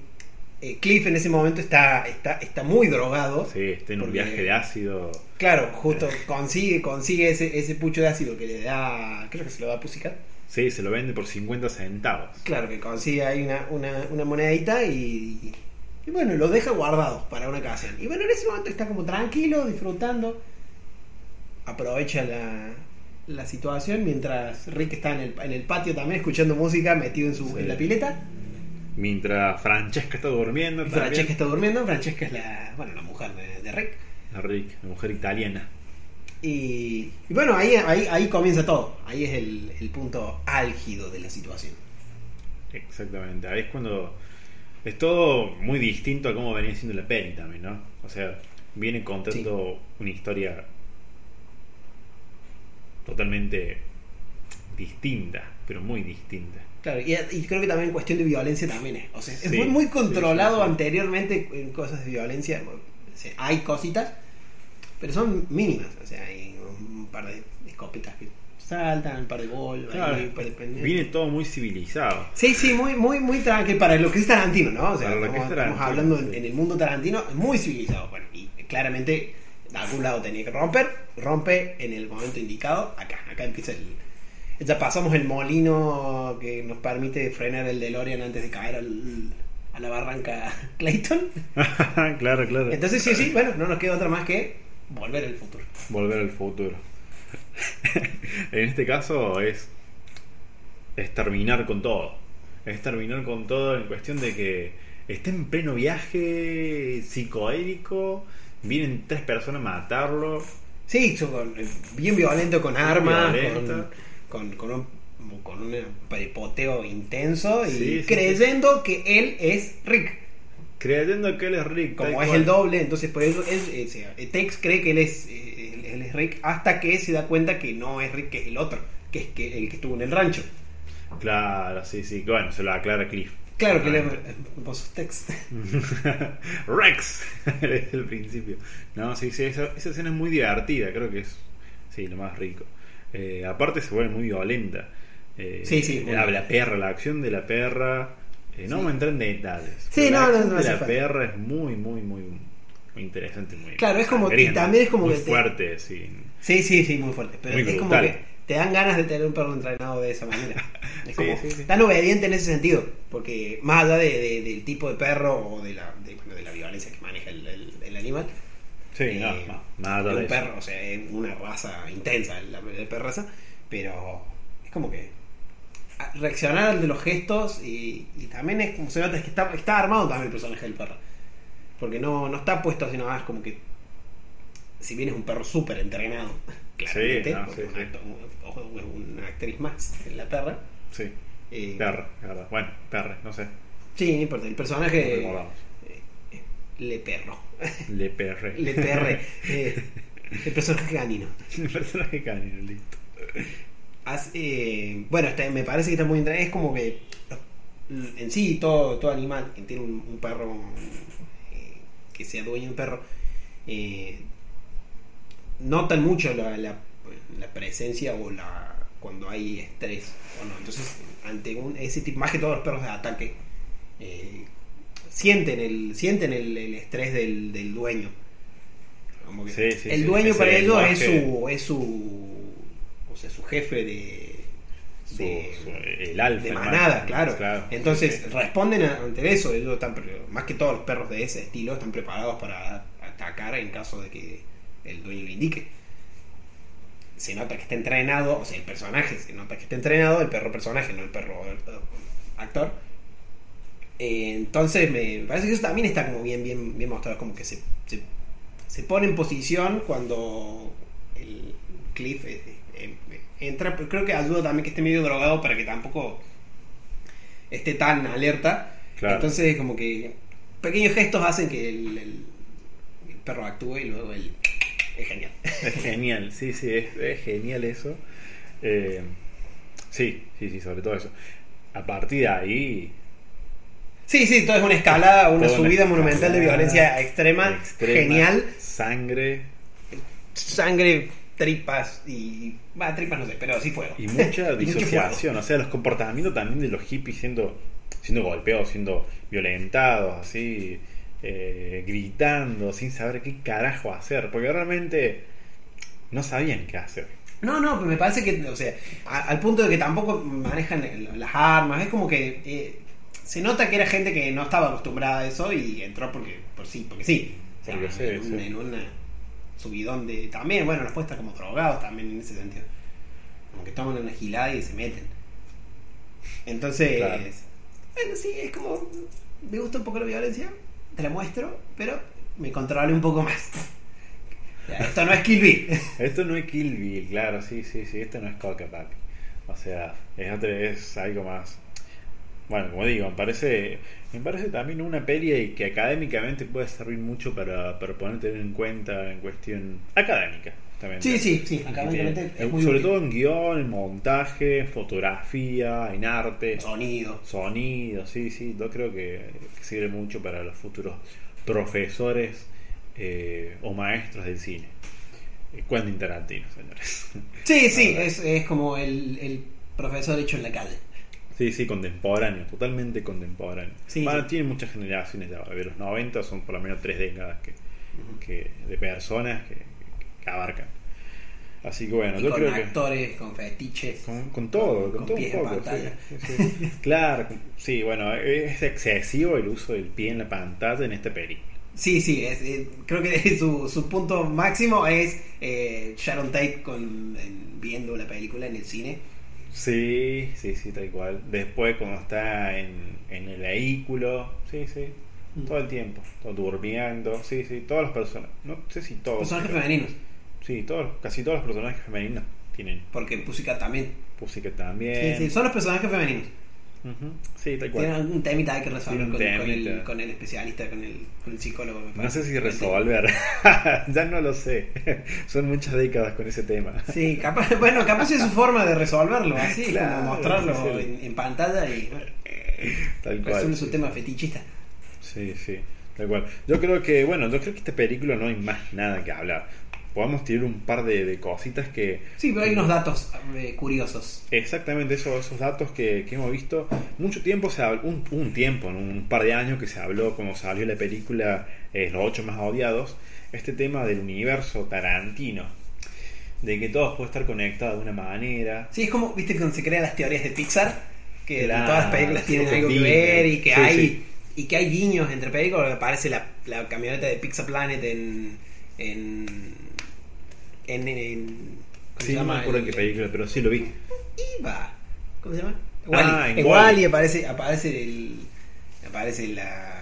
eh, Cliff en ese momento está, está, está muy drogado. Sí, está en un Porque- viaje de ácido. Claro, justo consigue, consigue ese, ese pucho de ácido que le da. Creo que se lo da a Pussycat. Sí, se lo vende por 50 centavos. Claro, que consigue ahí una, una, una monedita y, y bueno, lo deja guardado para una ocasión. Y bueno, en ese momento está como tranquilo, disfrutando. Aprovecha la, la situación mientras Rick está en el, en el patio también escuchando música, metido en, su, Sí. en la pileta. Mientras Francesca está durmiendo. Francesca está durmiendo. Francesca es la, bueno, la mujer de, de Rick. La Rick, la mujer italiana. Y, y bueno, ahí, ahí, ahí comienza todo. Ahí es el, el punto álgido de la situación. Exactamente. Ahí es cuando. Es todo muy distinto a cómo venía siendo la peli también, ¿no? O sea, viene contando una historia totalmente distinta, pero muy distinta. Claro, y, y creo que también en cuestión de violencia también es. O sea, Sí, es muy, muy controlado sí, anteriormente en cosas de violencia. Bueno, hay cositas, pero son mínimas. O sea, hay un par de escopetas que saltan, un par de bolos, Claro, un par de pendientes. viene todo muy civilizado. Sí, sí, muy, muy, muy tranquilo para lo que es Tarantino, ¿no? O sea, Para lo que estamos, es estamos hablando en, sí. en el mundo Tarantino, muy civilizado. Bueno, y claramente de algún lado tenía que romper, rompe en el momento indicado, acá, acá empieza el... Ya pasamos el molino que nos permite frenar el DeLorean antes de caer al- a la barranca Clayton. claro, claro. Entonces sí, sí, bueno, no nos queda otra más que volver al futuro. Volver al futuro. en este caso es, es terminar con todo. Es terminar con todo en cuestión de que está en pleno viaje psicoélico, vienen tres personas a matarlo. Sí, eh, bien violento con armas, violento. con, con, con un, con un peripoteo intenso y Sí, sí, creyendo que él es Rick. Creyendo que él es Rick. Como es cual. el doble, entonces por eso él, eh, o sea, Tex cree que él es, eh, él, es Rick hasta que se da cuenta que no es Rick, que es el otro, que es que el que estuvo en el rancho. Claro, sí, sí. Bueno, se lo aclara Cliff. Claro que le, vos sos Tex. Rex desde el principio. No, sí, sí, esa, esa escena es muy divertida, creo que es sí, lo más rico. Eh, aparte se vuelve muy violenta. Eh, Sí, sí, La, perra, la acción de la perra Eh, no vamos a entrar en detalles. Sí, no, la no, no perra es muy, muy, muy, muy interesante. Muy Claro, es como- y también es como muy que te- fuerte, sí. Sí, sí, sí, muy fuerte. Pero Muy es como que te dan ganas de tener un perro entrenado de esa manera. Es Sí, como sí, sí. tan obediente en ese sentido. Porque más allá de- de- del tipo de perro o de la, de, bueno, de la violencia que maneja el, el- el animal, Sí, Eh, no, no, nada es de un eso. perro, o sea, es una raza intensa la, la perraza, pero es como que reaccionar al de los gestos y, y también es como se nota es que está, está armado también el personaje del perro. Porque no, no está puesto así nomás como que si bien es un perro súper entrenado, claramente, no, porque sí, un sí. acto- un- ojo, es una actriz más en la perra. Sí, eh, perra, la verdad. Bueno, perra, no sé. Sí, no importa, el personaje recordamos. eh, le perro, Le perre. le perre, eh, el personaje canino. El personaje canino, listo. Eh, bueno, está- me parece que está muy entrenado. Es como que en sí, todo, todo animal que tiene un, un perro eh, que sea dueño de un perro, eh, notan mucho la, la- la presencia o la cuando hay estrés o no. Entonces, ante un, ese tipo, más que todos los perros de ataque, eh, sienten el sienten el, el estrés del, del dueño. Como que Sí, sí, el sí, dueño para ellos es su es su jefe de, de- su- el alfa. de el manada, claro. Entonces sí, responden ante eso. Ellos están, más que todos los perros de ese estilo, están preparados para atacar en caso de que el dueño lo indique. Se nota que está entrenado, o sea, el personaje se nota que está entrenado, el perro personaje, no el perro eh, actor. Eh, entonces me parece que eso también está como bien, bien, bien mostrado, como que se, se, se pone en posición cuando el Cliff eh, eh, entra, creo que ayuda también que esté medio drogado para que tampoco esté tan alerta. Claro. Entonces como que pequeños gestos hacen que el, el- el perro actúe y luego el es genial. Es genial, sí, sí, es, es genial eso. Eh, sí, sí, sí, sobre todo eso. A partir de ahí, Sí, sí, todo es una escalada, una subida monumental de violencia extrema, extrema, genial, Sangre sangre, tripas y... Va, tripas no sé, pero sí fuego. y mucha Y disociación. O sea, los comportamientos también de los hippies siendo, siendo golpeados, siendo violentados, así, eh, gritando, sin saber qué carajo hacer. Porque realmente no sabían qué hacer. No, no, me parece que, o sea, a- al punto de que tampoco manejan las armas, es como que eh, se nota que era gente que no estaba acostumbrada a eso y entró porque, por sí, porque sí. O sea, Porque sí, en, sí. en una subidón de. También, bueno, los puestos como drogados también en ese sentido. Como que toman una gilada y se meten. Entonces, Claro. bueno, sí, es como. Me gusta un poco la violencia, te la muestro, pero me controlé un poco más. Esto no es Kill Bill. Esto no es Kill Bill, claro, sí, sí, sí, esto no es Coca Papi. O sea, es, otro- es algo más. Bueno, como digo, me parece, me parece también una peli y que académicamente puede servir mucho para, para poder tener en cuenta en cuestión académica. justamente. Sí, sí, sí, académicamente es muy sobre útil. todo en guion, en montaje, fotografía, en arte, Sonido. sonido, sí, sí, yo creo que, que sirve mucho para los futuros profesores eh, o maestros del cine. Eh, Quentin Tarantino, señores. Sí, sí, es, es como el, el profesor hecho en la calle. Sí, sí, contemporáneo, totalmente contemporáneo. Sí, Bueno, sí. tiene muchas generaciones ya, de los 90 son por lo menos tres décadas que, que de personas que, que abarcan. Así que bueno, Y yo con creo que... actores, con fetiches. Con, con todo, con, con todo pies un poco. sí, sí. claro, sí, bueno, es excesivo el uso del pie en la pantalla en esta película. Sí, sí, es, eh, creo que su, su punto máximo es eh, Sharon Tate con, en- viendo la película en el cine. Sí, sí, sí, tal cual. Después cuando está en, en el vehículo, sí, sí, Mm. todo el tiempo, todo durmiendo, sí, sí, todas las personas, no sé si todos. Personajes pero- femeninos, Sí, todos, casi todos los personajes femeninos tienen porque Pussycat también. Pussycat Sí, también. sí, son los personajes femeninos. Ujú, Sí, tal cual. Tienen algún temita hay que resolver con, un con el, con el especialista, con el, con el psicólogo. me No sé si resolver, ya no lo sé. Son muchas décadas con ese tema. Sí, capaz, bueno, capaz es su forma de resolverlo, así, Claro, como mostrarlo en, en pantalla y bueno, Tal cual. resuelve sí. su tema fetichista. Sí, sí, tal cual. Yo creo que, bueno, yo creo que esta película no hay más nada que hablar. Podemos tirar un par de, de cositas que... Sí, pero hay unos datos eh, curiosos. Exactamente, esos, esos datos que, que hemos visto. Mucho tiempo, se habló, un, un tiempo, ¿no? un par de años que se habló cuando salió la película eh, Los ocho más odiados, este tema del universo tarantino. De que todo puede estar conectado de una manera. Sí, es como, viste, cuando se crean las teorías de Pixar, que Claro, todas las películas tienen algo que ver y que Sí, hay sí. y que hay guiños entre películas, aparece la, la camioneta de Pixar Planet en en en, en- ¿cómo Sí, se no me acuerdo en qué película, pero sí lo vi. Iba. ¿Cómo se llama? Ah, Wally. en En. Wall-E aparece aparece el aparece la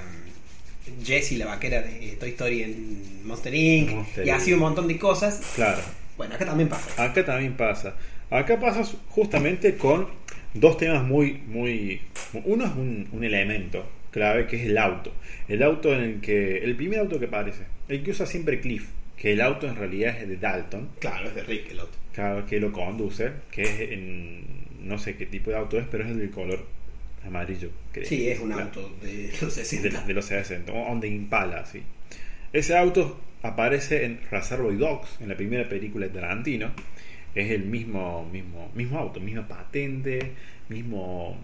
Jessie, la vaquera de Toy Story en Monster Inc. Monster y así un montón de cosas. Claro. Bueno, acá también pasa. Acá también pasa. Acá pasa justamente con dos temas muy, muy. Uno es un, un elemento clave que es el auto. El auto en el que. El primer auto que aparece. El que usa siempre Cliff. Que el auto en realidad es de Dalton. Claro, es de Rick el otro. Cada que lo conduce. Que es en. No sé qué tipo de auto es, pero es el del color amarillo. creo. Sí, es un Claro. auto de los de, 60. de los 60, donde Impala, sí. Ese auto aparece en Reservoir Dogs, en la primera película de Tarantino. Es el mismo, mismo, mismo auto, misma patente, mismo,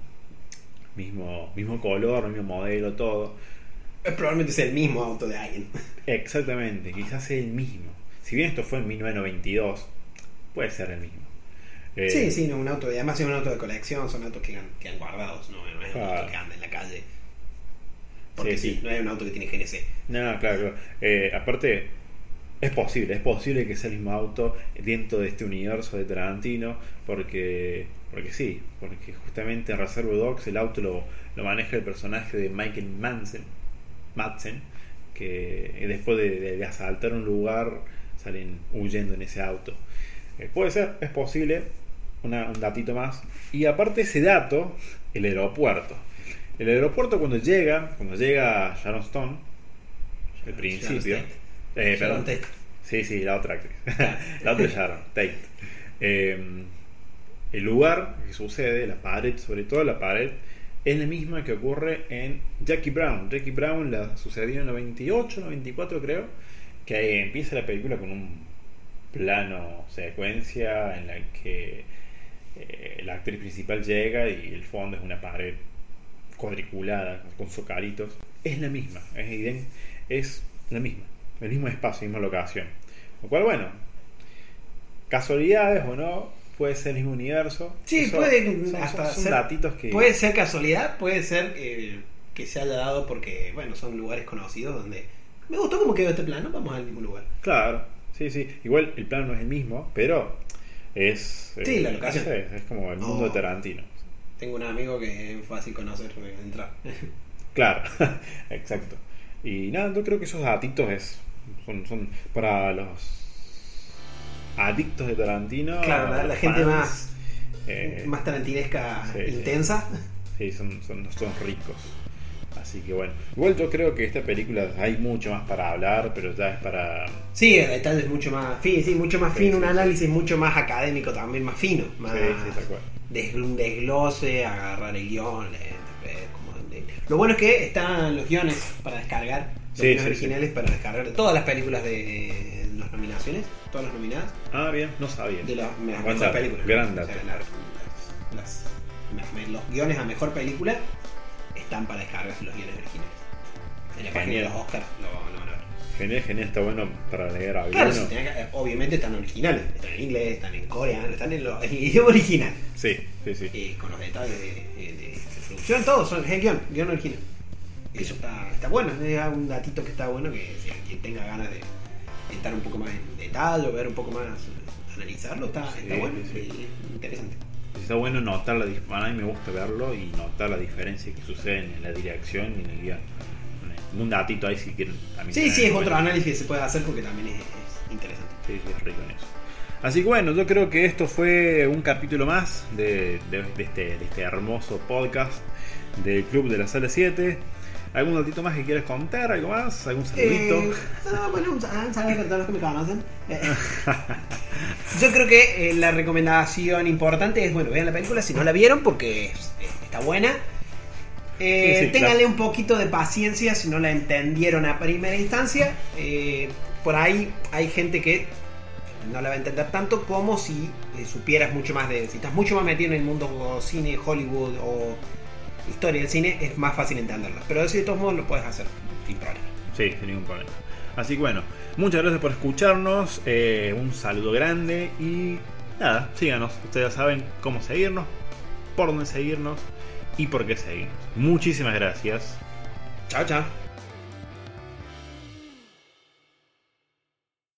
mismo, mismo color, mismo modelo, todo. Probablemente sea el mismo auto de alguien. Exactamente, quizás sea el mismo. Si bien esto fue en 1992, puede ser el mismo. Eh, Sí, sí, no, un auto, y además es un auto de colección, son autos que han, que han guardados, no, no es un auto que anda en la calle. Porque Sí, sí, sí. no es un auto que tiene GNC. No, claro, claro. Eh, aparte, es posible, es posible que sea el mismo auto dentro de este universo de Tarantino, porque, porque sí, porque justamente en Reservoir Dogs el auto lo, lo maneja el personaje de Michael Manson, Madsen, que después de, de- de asaltar un lugar salen huyendo en ese auto. Eh, puede ser, es posible, una- un datito más. Y aparte ese dato, el aeropuerto. El aeropuerto cuando llega, cuando llega Sharon Stone, al principio. Sharon Eh, Sharon. Tate. Sí, sí, la otra actriz. la otra Sharon Tate. Eh, el lugar que sucede, la pared, sobre todo la pared, es la misma que ocurre en Jackie Brown. Jackie Brown la sucedió en 98, 94 creo, que empieza la película con un plano secuencia en la que eh, la actriz principal llega y el fondo es una pared cuadriculada con socaritos. Es la misma, es, es la misma, el mismo espacio, misma locación. Lo cual, bueno, casualidades o no, puede ser el mismo universo. Sí, Eso puede son, son- hasta son ser- datitos que... Puede ser casualidad, puede ser eh, que se haya dado porque, bueno, son lugares conocidos donde me gustó cómo quedó este plano, vamos al mismo lugar. Claro, sí, sí. Igual el plano no es el mismo, pero es... Sí, eh, la locación. es como el mundo Oh. de Tarantino. Tengo un amigo que es fácil conocer, eh, entrar. Claro, exacto. Y nada, yo creo que esos datitos es, son, son para los adictos de Tarantino. Claro, la- la gente más- eh, Más tarantinesca, sí, intensa. Sí, son, son, son ricos. Así que bueno. Igual yo creo que esta película hay mucho más para hablar, pero ya es para. Sí, detalle es mucho más fino, sí, mucho más fino, un análisis mucho más académico también, más fino, más Sí, sí, tal cual. des- un desglose, agarrar el guion, Lo bueno es que están los guiones para descargar, los Sí, guiones sí, originales para descargar de todas las películas de nominaciones, todas las nominadas, Ah, bien, no sabía. de las mejores películas. gran O sea, las- las- los guiones a mejor película están para descargarse los guiones originales. En la página de los Oscars lo, lo van a ver. Genial, genial, está bueno para leer a Claro, que- obviamente están originales, están en inglés, están en coreano, están en, lo- en el idioma original, Sí, sí, sí. eh, con los detalles de, de- de- producción, todo, son, el guion, guion original. Eso está, está bueno, es un datito que está bueno que si quien tenga ganas de estar un poco más en detalle, o ver un poco más, analizarlo, está, bueno, sí, y interesante. Está bueno notar la dif- A mí me gusta verlo y notar la diferencia que sucede en la dirección y en el guion. Un datito ahí si quieren también. Sí, sí, es otro análisis que se puede hacer porque también es, es interesante. Sí, sí, es rico en eso. Así que bueno, yo creo que esto fue un capítulo más de, de- de este, de este hermoso podcast del Club de la Sala 7. ¿Algún datito más que quieras contar? ¿Algo más? ¿Algún saludito? Eh, ah, bueno, un saludo para todos los que me conocen. Eh, Yo creo que eh, la recomendación importante es, bueno, vean la película si no la vieron porque es- es- está buena. Sí, sí, ténganle claro. un poquito de paciencia si no la entendieron a primera instancia. Por ahí hay gente que no la va a entender tanto como si supieras mucho más de. Si estás mucho más metido en el mundo cine, Hollywood o historia del cine, es más fácil entenderla. Pero de todos modos lo puedes hacer sin problema. Sí, sin ningún problema. Así que bueno, muchas gracias por escucharnos. eh, un saludo grande y nada, síganos. Ustedes ya saben cómo seguirnos, por dónde seguirnos y por qué seguirnos. Muchísimas gracias. Chao, chao.